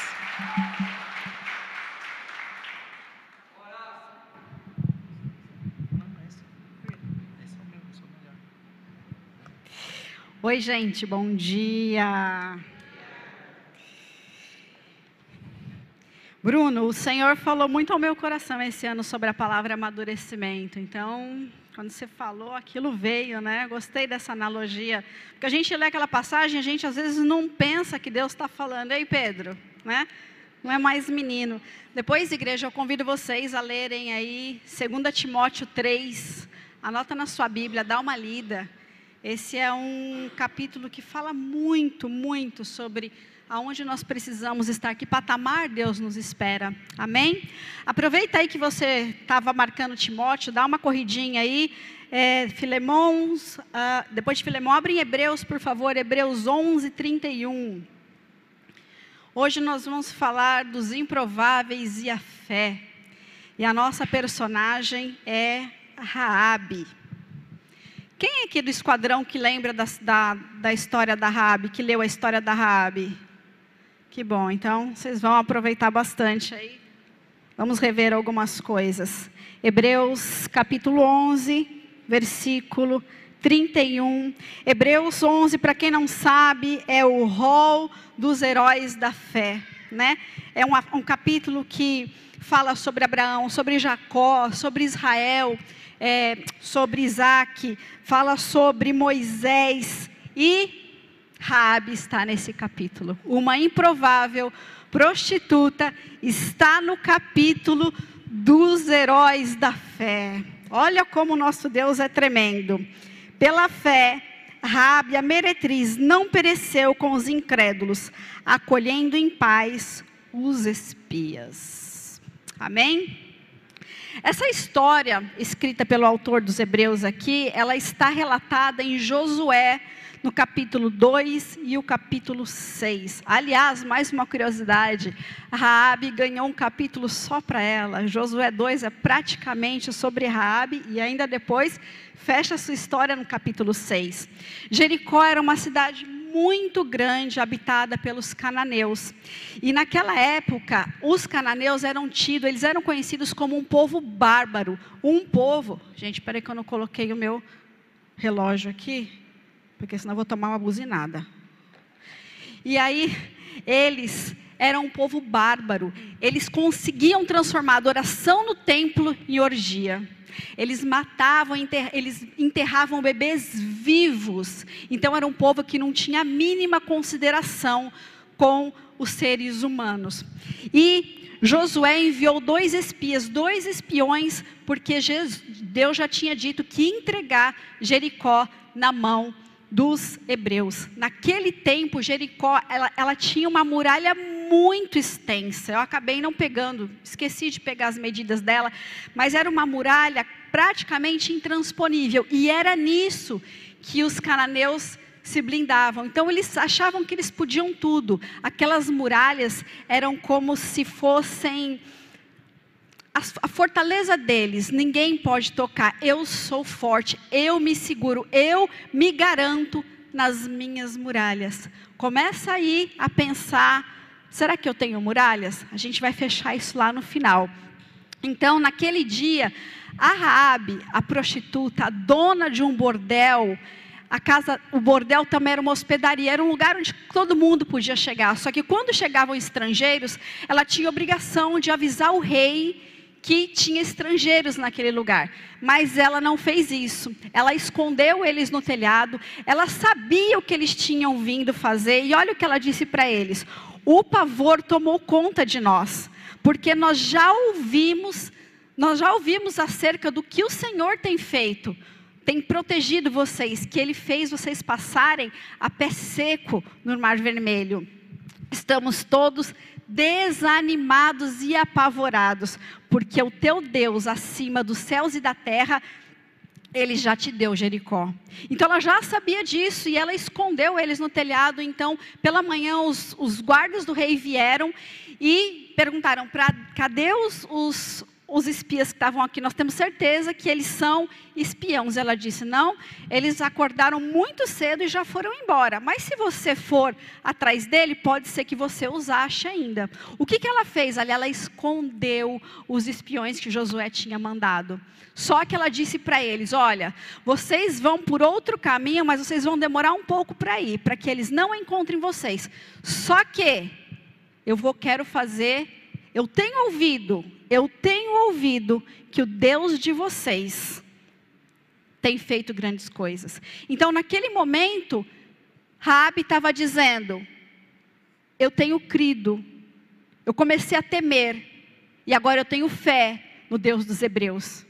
Oi, gente, bom dia. Bruno, o Senhor falou muito ao meu coração esse ano sobre a palavra amadurecimento. Então, quando você falou, aquilo veio, né? Gostei dessa analogia. Porque a gente lê aquela passagem, a gente às vezes não pensa que Deus está falando. Ei, Pedro, né? Não é mais menino. Depois, igreja, eu convido vocês a lerem aí 2 Timóteo 3. Anota na sua Bíblia, dá uma lida. Esse é um capítulo que fala muito, muito sobre aonde nós precisamos estar, que patamar Deus nos espera. Amém? Aproveita aí que você estava marcando Timóteo, dá uma corridinha aí. É, Filemons, uh, depois de Filemão, abre em Hebreus, por favor, Hebreus 11, 31. Hoje nós vamos falar dos improváveis e a fé. E a nossa personagem é Raabe. Quem é aqui do esquadrão que lembra da, da, da história da Raabe, que leu a história da Raabe? Que bom, então vocês vão aproveitar bastante aí. Vamos rever algumas coisas. Hebreus capítulo 11, versículo 31. Hebreus 11, para quem não sabe, é o rol dos heróis da fé. Né? É um, um capítulo que fala sobre Abraão, sobre Jacó, sobre Israel é, sobre Isaac, fala sobre Moisés e Raabe está nesse capítulo. Uma improvável prostituta está no capítulo dos heróis da fé. Olha como nosso Deus é tremendo. Pela fé, Raabe, a meretriz, não pereceu com os incrédulos, acolhendo em paz os espias. Amém? Essa história escrita pelo autor dos Hebreus aqui, ela está relatada em Josué, no capítulo 2 e o capítulo 6. Aliás, mais uma curiosidade, Raabe ganhou um capítulo só para ela. Josué 2 é praticamente sobre Raabe e ainda depois fecha sua história no capítulo 6. Jericó era uma cidade muito grande habitada pelos cananeus. E naquela época, os cananeus eram tidos, eles eram conhecidos como um povo bárbaro, um povo. Gente, peraí que eu não coloquei o meu relógio aqui, porque senão eu vou tomar uma buzinada. E aí, eles eram um povo bárbaro. Eles conseguiam transformar a adoração no templo em orgia. Eles matavam, eles enterravam bebês vivos. Então era um povo que não tinha a mínima consideração com os seres humanos. E Josué enviou dois espias, dois espiões, porque Deus já tinha dito que entregar Jericó na mão dos hebreus. Naquele tempo, Jericó, ela, ela tinha uma muralha muito extensa. Eu acabei não pegando, esqueci de pegar as medidas dela, mas era uma muralha praticamente intransponível. E era nisso que os cananeus se blindavam. Então eles achavam que eles podiam tudo. Aquelas muralhas eram como se fossem a, fortaleza deles, ninguém pode tocar. Eu sou forte, eu me seguro, eu me garanto nas minhas muralhas. Começa aí a pensar Será que eu tenho muralhas? A gente vai fechar isso lá no final. Então, naquele dia, a Raabe, a prostituta, a dona de um bordel, a casa, o bordel também era uma hospedaria, era um lugar onde todo mundo podia chegar. Só que quando chegavam estrangeiros, ela tinha obrigação de avisar o rei que tinha estrangeiros naquele lugar. Mas ela não fez isso. Ela escondeu eles no telhado. Ela sabia o que eles tinham vindo fazer. E olha o que ela disse para eles: o pavor tomou conta de nós, porque nós já ouvimos, nós já ouvimos acerca do que o Senhor tem feito, tem protegido vocês, que Ele fez vocês passarem a pé seco no Mar Vermelho. Estamos todos desanimados e apavorados, porque o teu Deus, acima dos céus e da terra, ele já te deu Jericó. Então ela já sabia disso e ela escondeu eles no telhado. Então, pela manhã, os, os guardas do rei vieram e perguntaram: para cadê os, os, os espias que estavam aqui? Nós temos certeza que eles são espiões. Ela disse: não, eles acordaram muito cedo e já foram embora. Mas se você for atrás dele, pode ser que você os ache ainda. O que, que ela fez ali? Ela escondeu os espiões que Josué tinha mandado. Só que ela disse para eles: Olha, vocês vão por outro caminho, mas vocês vão demorar um pouco para ir, para que eles não encontrem vocês. Só que eu vou quero fazer. Eu tenho ouvido, eu tenho ouvido que o Deus de vocês tem feito grandes coisas. Então, naquele momento, Raabe estava dizendo: Eu tenho crido, eu comecei a temer, e agora eu tenho fé no Deus dos Hebreus.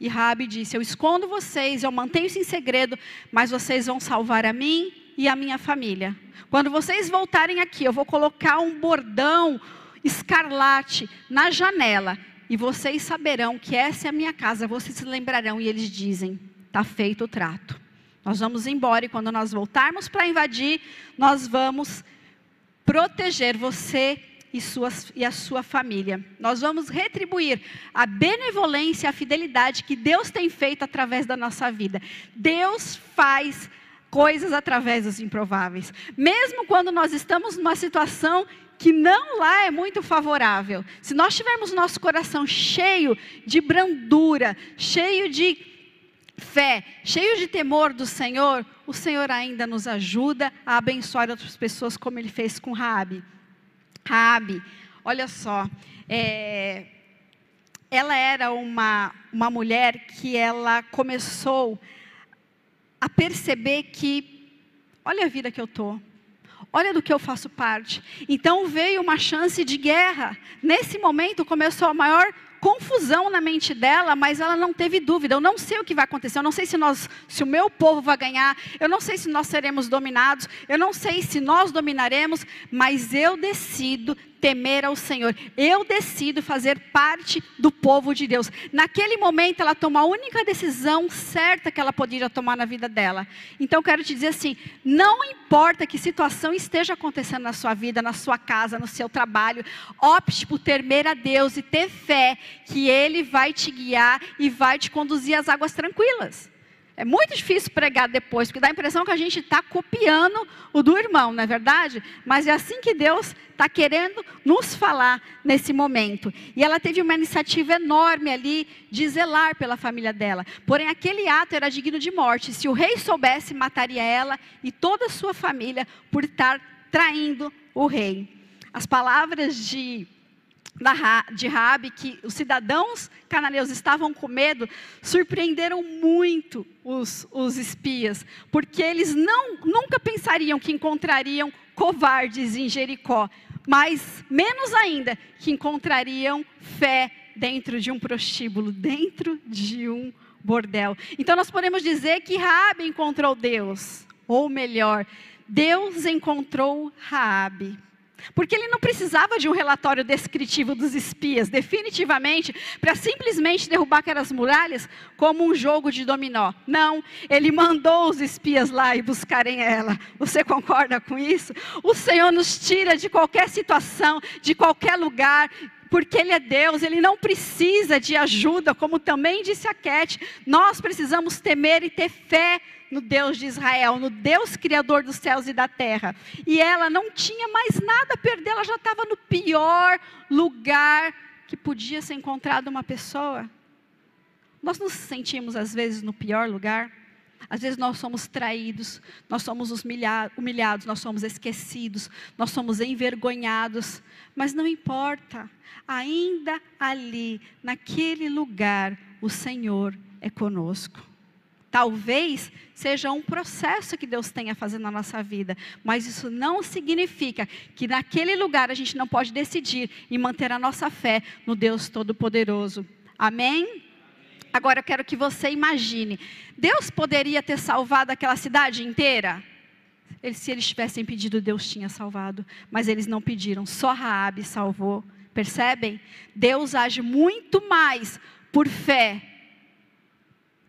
E Rabi disse: Eu escondo vocês, eu mantenho isso em segredo, mas vocês vão salvar a mim e a minha família. Quando vocês voltarem aqui, eu vou colocar um bordão escarlate na janela e vocês saberão que essa é a minha casa. Vocês se lembrarão e eles dizem: Está feito o trato. Nós vamos embora e quando nós voltarmos para invadir, nós vamos proteger você e, suas, e a sua família. Nós vamos retribuir a benevolência, a fidelidade que Deus tem feito através da nossa vida. Deus faz coisas através dos improváveis. Mesmo quando nós estamos numa situação que não lá é muito favorável. Se nós tivermos nosso coração cheio de brandura, cheio de fé, cheio de temor do Senhor, o Senhor ainda nos ajuda a abençoar outras pessoas como ele fez com Raabe. Rabi, olha só, é, ela era uma, uma mulher que ela começou a perceber que, olha a vida que eu estou, olha do que eu faço parte. Então veio uma chance de guerra. Nesse momento começou a maior confusão na mente dela, mas ela não teve dúvida. Eu não sei o que vai acontecer. Eu não sei se nós, se o meu povo vai ganhar. Eu não sei se nós seremos dominados. Eu não sei se nós dominaremos, mas eu decido temer ao Senhor. Eu decido fazer parte do povo de Deus. Naquele momento, ela tomou a única decisão certa que ela podia tomar na vida dela. Então, quero te dizer assim: não importa que situação esteja acontecendo na sua vida, na sua casa, no seu trabalho, opte por temer a Deus e ter fé que Ele vai te guiar e vai te conduzir às águas tranquilas. É muito difícil pregar depois, porque dá a impressão que a gente está copiando o do irmão, não é verdade? Mas é assim que Deus está querendo nos falar nesse momento. E ela teve uma iniciativa enorme ali de zelar pela família dela. Porém, aquele ato era digno de morte. Se o rei soubesse, mataria ela e toda a sua família por estar traindo o rei. As palavras de de Rabi, que os cidadãos cananeus estavam com medo, surpreenderam muito os, os espias, porque eles não, nunca pensariam que encontrariam covardes em Jericó, mas menos ainda que encontrariam fé dentro de um prostíbulo, dentro de um bordel. Então nós podemos dizer que Raabe encontrou Deus, ou melhor, Deus encontrou Raabe. Porque ele não precisava de um relatório descritivo dos espias, definitivamente, para simplesmente derrubar aquelas muralhas como um jogo de dominó. Não, ele mandou os espias lá e buscarem ela. Você concorda com isso? O Senhor nos tira de qualquer situação, de qualquer lugar, porque Ele é Deus, Ele não precisa de ajuda, como também disse a Cat. Nós precisamos temer e ter fé no Deus de Israel, no Deus criador dos céus e da terra. E ela não tinha mais nada a perder, ela já estava no pior lugar que podia ser encontrado uma pessoa. Nós nos sentimos às vezes no pior lugar. Às vezes nós somos traídos, nós somos humilhados, nós somos esquecidos, nós somos envergonhados, mas não importa, ainda ali, naquele lugar, o Senhor é conosco. Talvez seja um processo que Deus tenha fazendo na nossa vida, mas isso não significa que naquele lugar a gente não pode decidir e manter a nossa fé no Deus Todo-Poderoso. Amém? Agora eu quero que você imagine: Deus poderia ter salvado aquela cidade inteira? se eles tivessem pedido, Deus tinha salvado, mas eles não pediram, só Raabe salvou. Percebem? Deus age muito mais por fé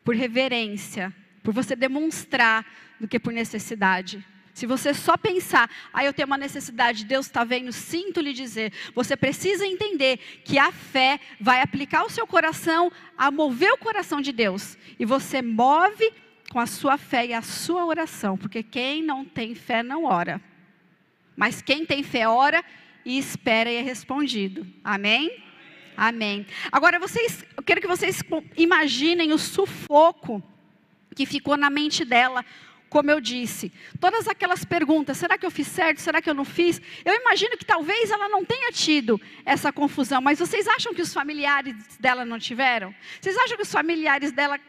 por reverência, por você demonstrar, do que por necessidade. Se você só pensar, ah, eu tenho uma necessidade, Deus está vendo, sinto lhe dizer. Você precisa entender que a fé vai aplicar o seu coração a mover o coração de Deus. E você move com a sua fé e a sua oração, porque quem não tem fé não ora. Mas quem tem fé ora e espera e é respondido. Amém? Amém. Agora vocês, eu quero que vocês imaginem o sufoco que ficou na mente dela, como eu disse. Todas aquelas perguntas, será que eu fiz certo? Será que eu não fiz? Eu imagino que talvez ela não tenha tido essa confusão, mas vocês acham que os familiares dela não tiveram? Vocês acham que os familiares dela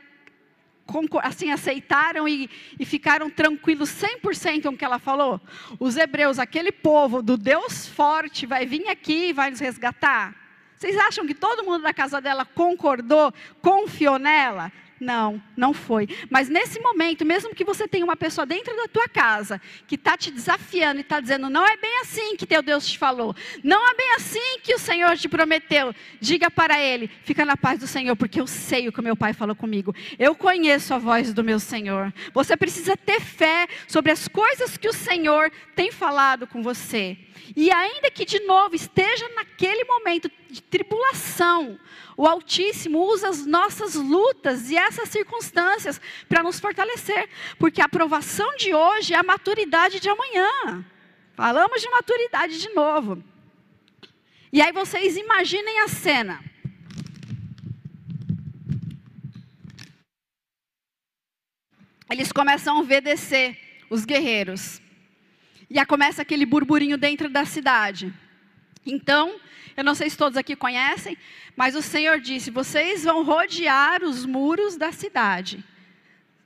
assim aceitaram e, e ficaram tranquilos 100% com o que ela falou? Os hebreus, aquele povo do Deus forte, vai vir aqui e vai nos resgatar? Vocês acham que todo mundo da casa dela concordou, confiou nela? Não, não foi. Mas nesse momento, mesmo que você tenha uma pessoa dentro da tua casa que está te desafiando e está dizendo, não é bem assim que teu Deus te falou, não é bem assim que o Senhor te prometeu, diga para ele, fica na paz do Senhor, porque eu sei o que meu pai falou comigo, eu conheço a voz do meu Senhor. Você precisa ter fé sobre as coisas que o Senhor tem falado com você. E ainda que de novo esteja naquele momento de tribulação, o Altíssimo usa as nossas lutas e essas circunstâncias para nos fortalecer, porque a aprovação de hoje é a maturidade de amanhã. Falamos de maturidade de novo. E aí vocês imaginem a cena. Eles começam a obedecer os guerreiros. E aí começa aquele burburinho dentro da cidade. Então, eu não sei se todos aqui conhecem, mas o Senhor disse: vocês vão rodear os muros da cidade.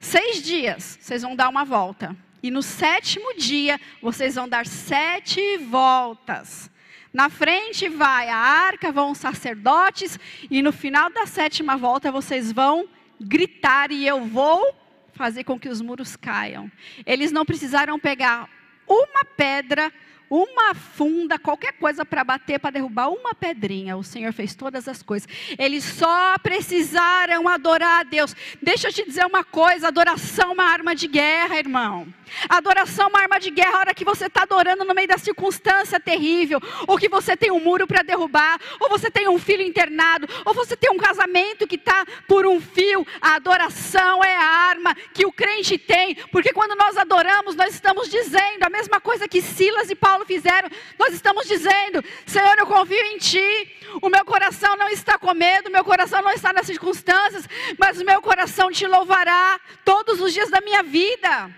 Seis dias, vocês vão dar uma volta. E no sétimo dia, vocês vão dar sete voltas. Na frente vai a arca, vão os sacerdotes, e no final da sétima volta vocês vão gritar, e eu vou fazer com que os muros caiam. Eles não precisaram pegar uma pedra, uma funda, qualquer coisa para bater, para derrubar uma pedrinha. O Senhor fez todas as coisas. Eles só precisaram adorar a Deus. Deixa eu te dizer uma coisa: adoração é uma arma de guerra, irmão. Adoração é uma arma de guerra. A hora que você está adorando no meio da circunstância terrível, ou que você tem um muro para derrubar, ou você tem um filho internado, ou você tem um casamento que está por um fio. A adoração é a arma que o crente tem, porque quando nós adoramos, nós estamos dizendo a mesma coisa que Silas e Paulo fizeram. Nós estamos dizendo: Senhor, eu confio em Ti. O meu coração não está com medo, meu coração não está nas circunstâncias, mas o meu coração te louvará todos os dias da minha vida.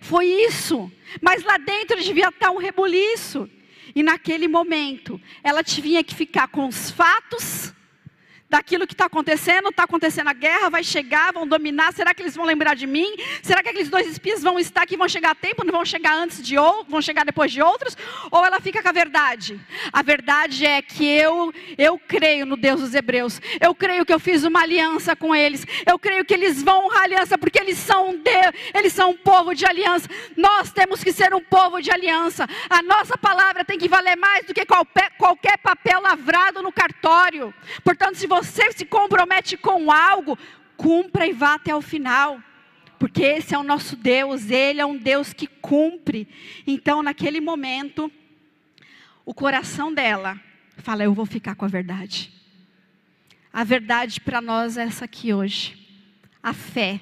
Foi isso. Mas lá dentro devia estar um rebuliço. E naquele momento, ela tinha que ficar com os fatos daquilo que está acontecendo, está acontecendo a guerra, vai chegar, vão dominar, será que eles vão lembrar de mim? Será que aqueles dois espias vão estar aqui, vão chegar a tempo, não vão chegar antes de outros, vão chegar depois de outros? Ou ela fica com a verdade? A verdade é que eu, eu creio no Deus dos Hebreus, eu creio que eu fiz uma aliança com eles, eu creio que eles vão honrar a aliança, porque eles são um Deus, eles são um povo de aliança, nós temos que ser um povo de aliança, a nossa palavra tem que valer mais do que qualquer, qualquer papel lavrado no cartório, portanto se você você se compromete com algo, cumpra e vá até o final. Porque esse é o nosso Deus, Ele é um Deus que cumpre. Então, naquele momento, o coração dela fala: Eu vou ficar com a verdade. A verdade para nós é essa aqui hoje. A fé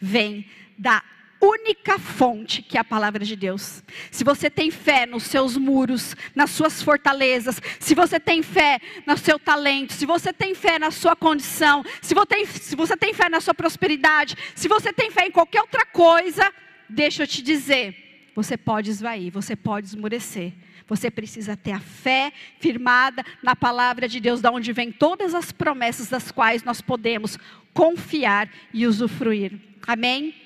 vem da única fonte que é a palavra de Deus. Se você tem fé nos seus muros, nas suas fortalezas, se você tem fé no seu talento, se você tem fé na sua condição, se você tem, se você tem fé na sua prosperidade, se você tem fé em qualquer outra coisa, deixa eu te dizer, você pode esvair, você pode esmurecer. Você precisa ter a fé firmada na palavra de Deus, da onde vem todas as promessas das quais nós podemos confiar e usufruir. Amém?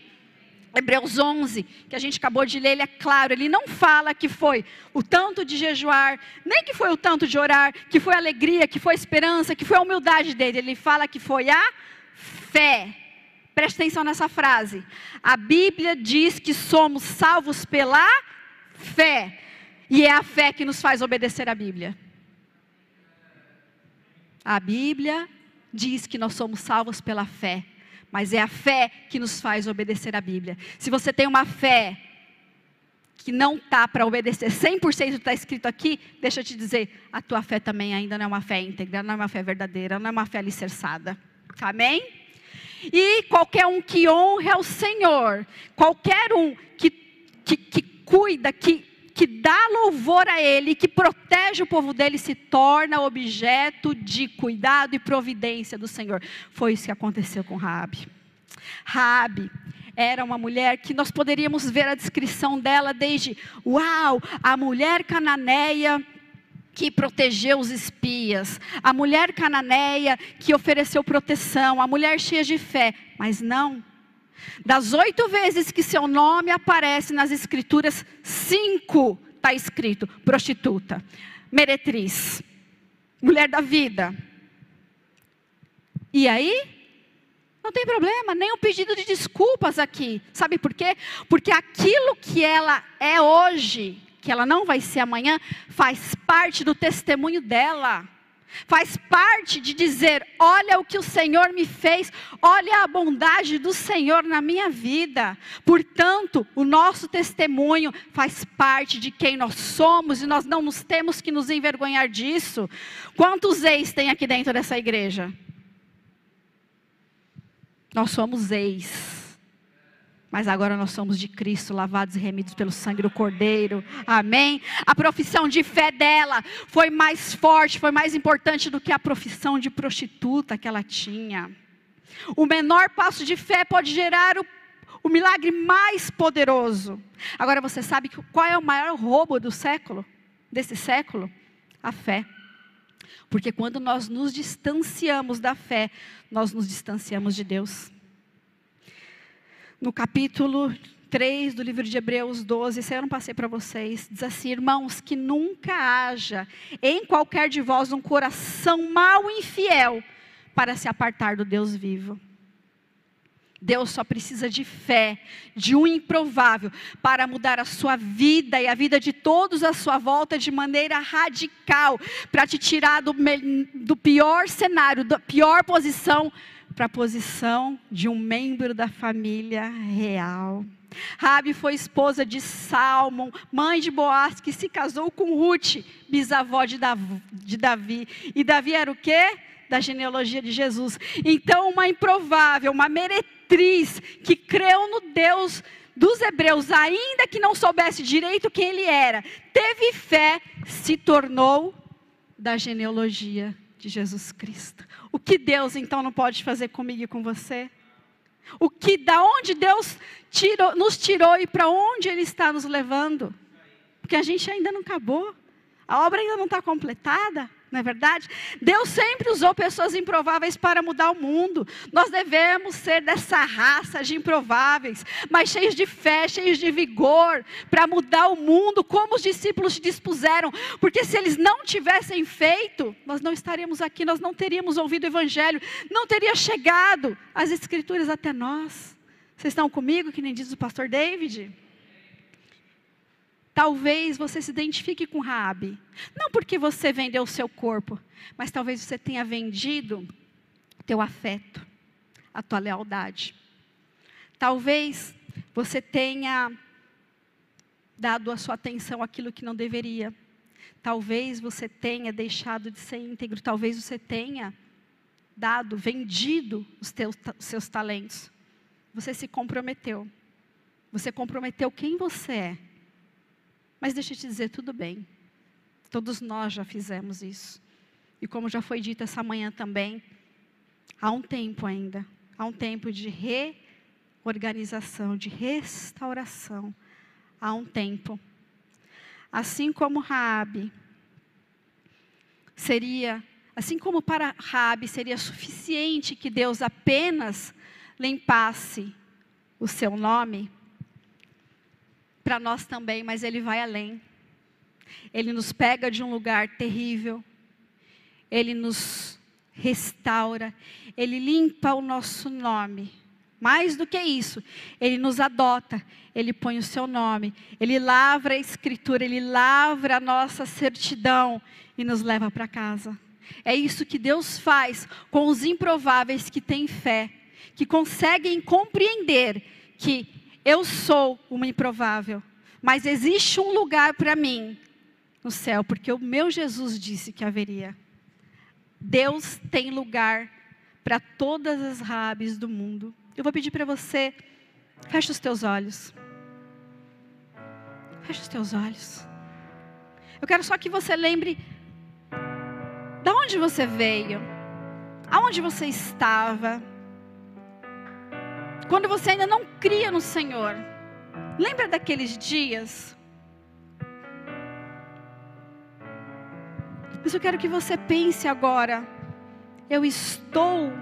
Hebreus 11, que a gente acabou de ler, ele é claro, ele não fala que foi o tanto de jejuar, nem que foi o tanto de orar, que foi alegria, que foi a esperança, que foi a humildade dele. Ele fala que foi a fé. Preste atenção nessa frase. A Bíblia diz que somos salvos pela fé. E é a fé que nos faz obedecer a Bíblia. A Bíblia diz que nós somos salvos pela fé mas é a fé que nos faz obedecer a Bíblia. Se você tem uma fé que não está para obedecer 100% está escrito aqui, deixa eu te dizer, a tua fé também ainda não é uma fé íntegra, não é uma fé verdadeira, não é uma fé alicerçada. Amém? E qualquer um que honre ao Senhor, qualquer um que, que, que cuida, que que dá louvor a Ele, que protege o povo dele, se torna objeto de cuidado e providência do Senhor. Foi isso que aconteceu com Raabe. Raabe era uma mulher que nós poderíamos ver a descrição dela desde, uau, a mulher cananeia que protegeu os espias, a mulher cananeia que ofereceu proteção, a mulher cheia de fé, mas não, das oito vezes que seu nome aparece nas escrituras, cinco está escrito prostituta, meretriz. mulher da vida. E aí? Não tem problema, nem um pedido de desculpas aqui. Sabe por quê? Porque aquilo que ela é hoje, que ela não vai ser amanhã, faz parte do testemunho dela. Faz parte de dizer: olha o que o Senhor me fez, olha a bondade do Senhor na minha vida. Portanto, o nosso testemunho faz parte de quem nós somos e nós não nos temos que nos envergonhar disso. Quantos ex tem aqui dentro dessa igreja? Nós somos ex. Mas agora nós somos de Cristo, lavados e remidos pelo sangue do Cordeiro. Amém? A profissão de fé dela foi mais forte, foi mais importante do que a profissão de prostituta que ela tinha. O menor passo de fé pode gerar o, o milagre mais poderoso. Agora você sabe qual é o maior roubo do século? Desse século? A fé. Porque quando nós nos distanciamos da fé, nós nos distanciamos de Deus no capítulo 3 do livro de Hebreus 12, isso eu não passei para vocês, diz assim: irmãos, que nunca haja em qualquer de vós um coração mau e infiel para se apartar do Deus vivo. Deus só precisa de fé, de um improvável, para mudar a sua vida e a vida de todos à sua volta de maneira radical, para te tirar do, do pior cenário, da pior posição, para a posição de um membro da família real. Rabi foi esposa de Salmon, mãe de Boaz, que se casou com Ruth, bisavó de Davi. E Davi era o quê? Da genealogia de Jesus. Então, uma improvável, uma meretriz que creu no Deus dos hebreus, ainda que não soubesse direito quem ele era, teve fé, se tornou da genealogia de Jesus Cristo. O que Deus então não pode fazer comigo e com você? O que, da onde Deus tirou, nos tirou e para onde Ele está nos levando? Porque a gente ainda não acabou, a obra ainda não está completada não é verdade? Deus sempre usou pessoas improváveis para mudar o mundo. Nós devemos ser dessa raça de improváveis, mas cheios de fé, cheios de vigor, para mudar o mundo, como os discípulos se dispuseram. Porque se eles não tivessem feito, nós não estaríamos aqui, nós não teríamos ouvido o Evangelho, não teria chegado as Escrituras até nós. Vocês estão comigo, que nem diz o pastor David? Talvez você se identifique com Raabe, não porque você vendeu o seu corpo, mas talvez você tenha vendido teu afeto, a tua lealdade. Talvez você tenha dado a sua atenção àquilo que não deveria. Talvez você tenha deixado de ser íntegro, talvez você tenha dado, vendido os teus os seus talentos. Você se comprometeu. Você comprometeu quem você é mas deixa eu te dizer, tudo bem. Todos nós já fizemos isso. E como já foi dito essa manhã também, há um tempo ainda, há um tempo de reorganização, de restauração. Há um tempo. Assim como Raabe seria, assim como para Raabe seria suficiente que Deus apenas limpasse o seu nome, para nós também, mas ele vai além. Ele nos pega de um lugar terrível, ele nos restaura, ele limpa o nosso nome. Mais do que isso, ele nos adota, ele põe o seu nome, ele lavra a escritura, ele lavra a nossa certidão e nos leva para casa. É isso que Deus faz com os improváveis que têm fé, que conseguem compreender que eu sou uma improvável, mas existe um lugar para mim no céu, porque o meu Jesus disse que haveria. Deus tem lugar para todas as rabes do mundo. Eu vou pedir para você, feche os teus olhos. Feche os teus olhos. Eu quero só que você lembre de onde você veio, aonde você estava quando você ainda não cria no Senhor. Lembra daqueles dias? Mas eu quero que você pense agora. Eu estou,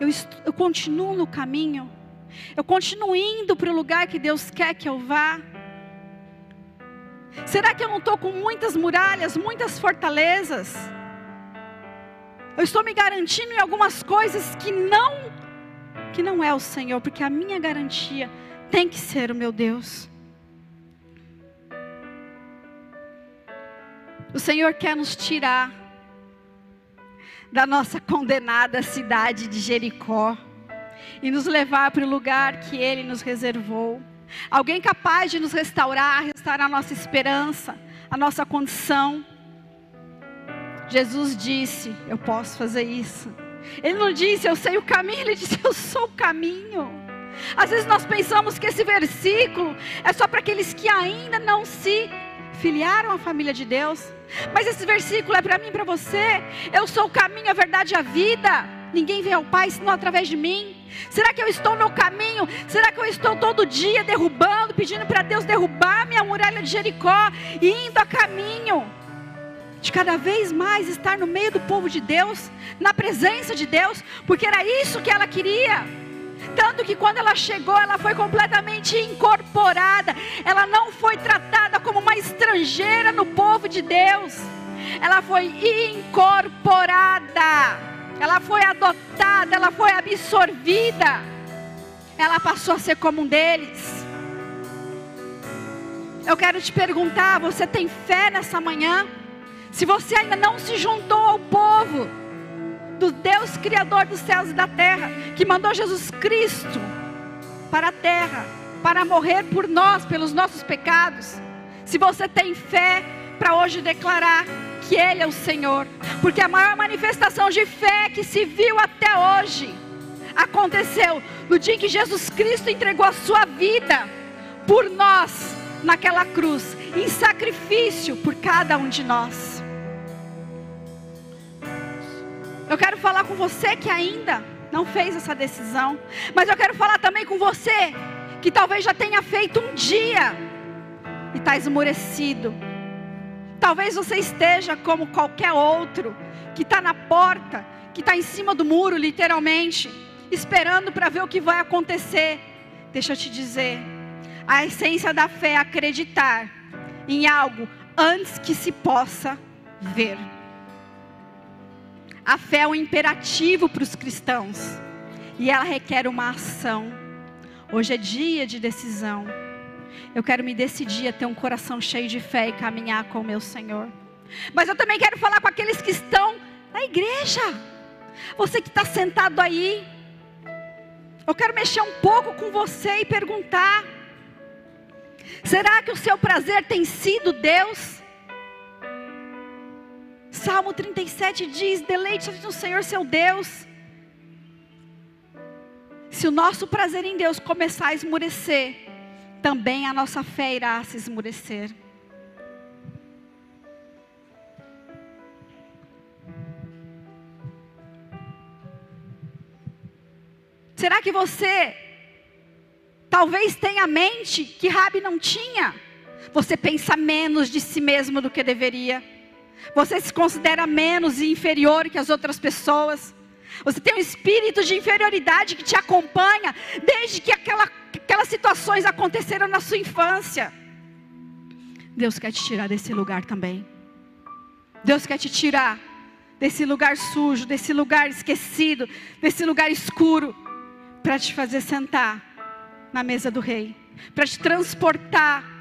eu, estou, eu continuo no caminho. Eu continuo indo para o lugar que Deus quer que eu vá. Será que eu não estou com muitas muralhas, muitas fortalezas? Eu estou me garantindo em algumas coisas que não que não é o Senhor, porque a minha garantia tem que ser o meu Deus. O Senhor quer nos tirar da nossa condenada cidade de Jericó e nos levar para o lugar que Ele nos reservou. Alguém capaz de nos restaurar, restaurar a nossa esperança, a nossa condição. Jesus disse: Eu posso fazer isso. Ele não disse, Eu sei o caminho, ele disse, Eu sou o caminho. Às vezes nós pensamos que esse versículo é só para aqueles que ainda não se filiaram à família de Deus. Mas esse versículo é para mim e para você. Eu sou o caminho, a verdade e a vida. Ninguém vem ao Pai senão através de mim. Será que eu estou no caminho? Será que eu estou todo dia derrubando, pedindo para Deus derrubar minha muralha de Jericó e indo a caminho? De cada vez mais estar no meio do povo de Deus, na presença de Deus, porque era isso que ela queria. Tanto que quando ela chegou, ela foi completamente incorporada. Ela não foi tratada como uma estrangeira no povo de Deus. Ela foi incorporada. Ela foi adotada, ela foi absorvida. Ela passou a ser como um deles. Eu quero te perguntar: você tem fé nessa manhã? Se você ainda não se juntou ao povo, do Deus Criador dos céus e da terra, que mandou Jesus Cristo para a terra, para morrer por nós, pelos nossos pecados. Se você tem fé para hoje declarar que Ele é o Senhor, porque a maior manifestação de fé que se viu até hoje aconteceu no dia em que Jesus Cristo entregou a sua vida por nós naquela cruz, em sacrifício por cada um de nós. Eu quero falar com você que ainda não fez essa decisão, mas eu quero falar também com você que talvez já tenha feito um dia e está esmorecido. Talvez você esteja como qualquer outro que está na porta, que está em cima do muro, literalmente, esperando para ver o que vai acontecer. Deixa eu te dizer, a essência da fé é acreditar em algo antes que se possa ver. A fé é um imperativo para os cristãos e ela requer uma ação. Hoje é dia de decisão. Eu quero me decidir a ter um coração cheio de fé e caminhar com o meu Senhor. Mas eu também quero falar com aqueles que estão na igreja. Você que está sentado aí. Eu quero mexer um pouco com você e perguntar: será que o seu prazer tem sido Deus? Salmo 37 diz: Deleite no Senhor seu Deus. Se o nosso prazer em Deus começar a esmurecer, também a nossa fé irá se esmurecer. Será que você talvez tenha a mente que Rabi não tinha? Você pensa menos de si mesmo do que deveria. Você se considera menos e inferior que as outras pessoas. Você tem um espírito de inferioridade que te acompanha desde que aquela, aquelas situações aconteceram na sua infância. Deus quer te tirar desse lugar também. Deus quer te tirar desse lugar sujo, desse lugar esquecido, desse lugar escuro, para te fazer sentar na mesa do rei, para te transportar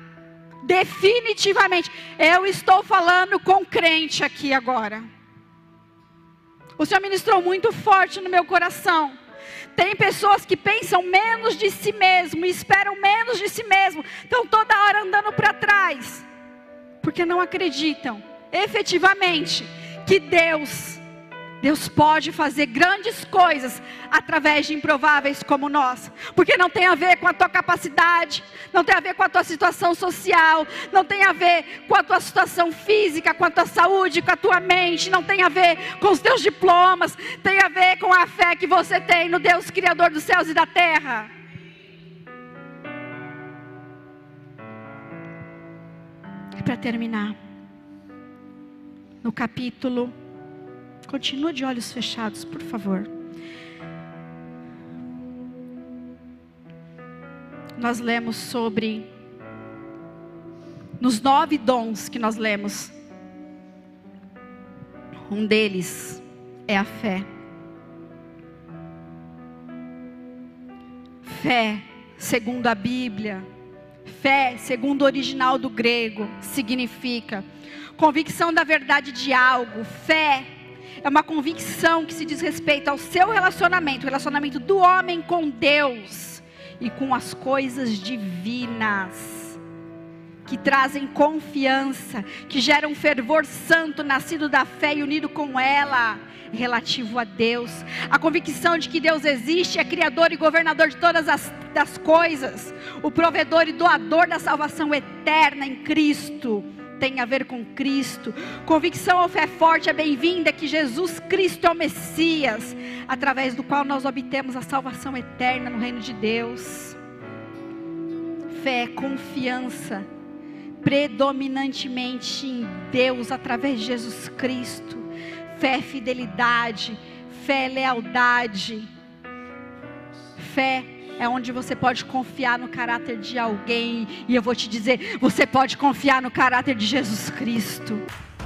definitivamente. Eu estou falando com crente aqui agora. O Senhor ministrou muito forte no meu coração. Tem pessoas que pensam menos de si mesmo, esperam menos de si mesmo, estão toda hora andando para trás, porque não acreditam efetivamente que Deus Deus pode fazer grandes coisas através de improváveis como nós, porque não tem a ver com a tua capacidade, não tem a ver com a tua situação social, não tem a ver com a tua situação física, com a tua saúde, com a tua mente, não tem a ver com os teus diplomas, tem a ver com a fé que você tem no Deus Criador dos céus e da terra. E para terminar, no capítulo Continua de olhos fechados, por favor. Nós lemos sobre nos nove dons que nós lemos. Um deles é a fé. Fé, segundo a Bíblia, fé, segundo o original do grego, significa convicção da verdade de algo. Fé é uma convicção que se diz respeito ao seu relacionamento, o relacionamento do homem com Deus e com as coisas divinas que trazem confiança, que geram fervor santo, nascido da fé e unido com ela, relativo a Deus. A convicção de que Deus existe, é criador e governador de todas as das coisas, o provedor e doador da salvação eterna em Cristo. Tem a ver com Cristo. Convicção ou fé forte é bem-vinda que Jesus Cristo é o Messias, através do qual nós obtemos a salvação eterna no reino de Deus. Fé, confiança predominantemente em Deus através de Jesus Cristo. Fé, fidelidade, fé, lealdade. Fé é onde você pode confiar no caráter de alguém. E eu vou te dizer: você pode confiar no caráter de Jesus Cristo.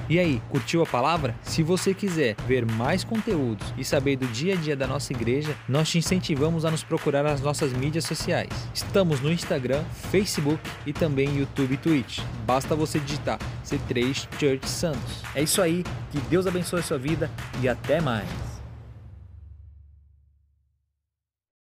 E aí, curtiu a palavra? Se você quiser ver mais conteúdos e saber do dia a dia da nossa igreja, nós te incentivamos a nos procurar nas nossas mídias sociais. Estamos no Instagram, Facebook e também YouTube e Twitch. Basta você digitar C3 Church Santos. É isso aí, que Deus abençoe a sua vida e até mais.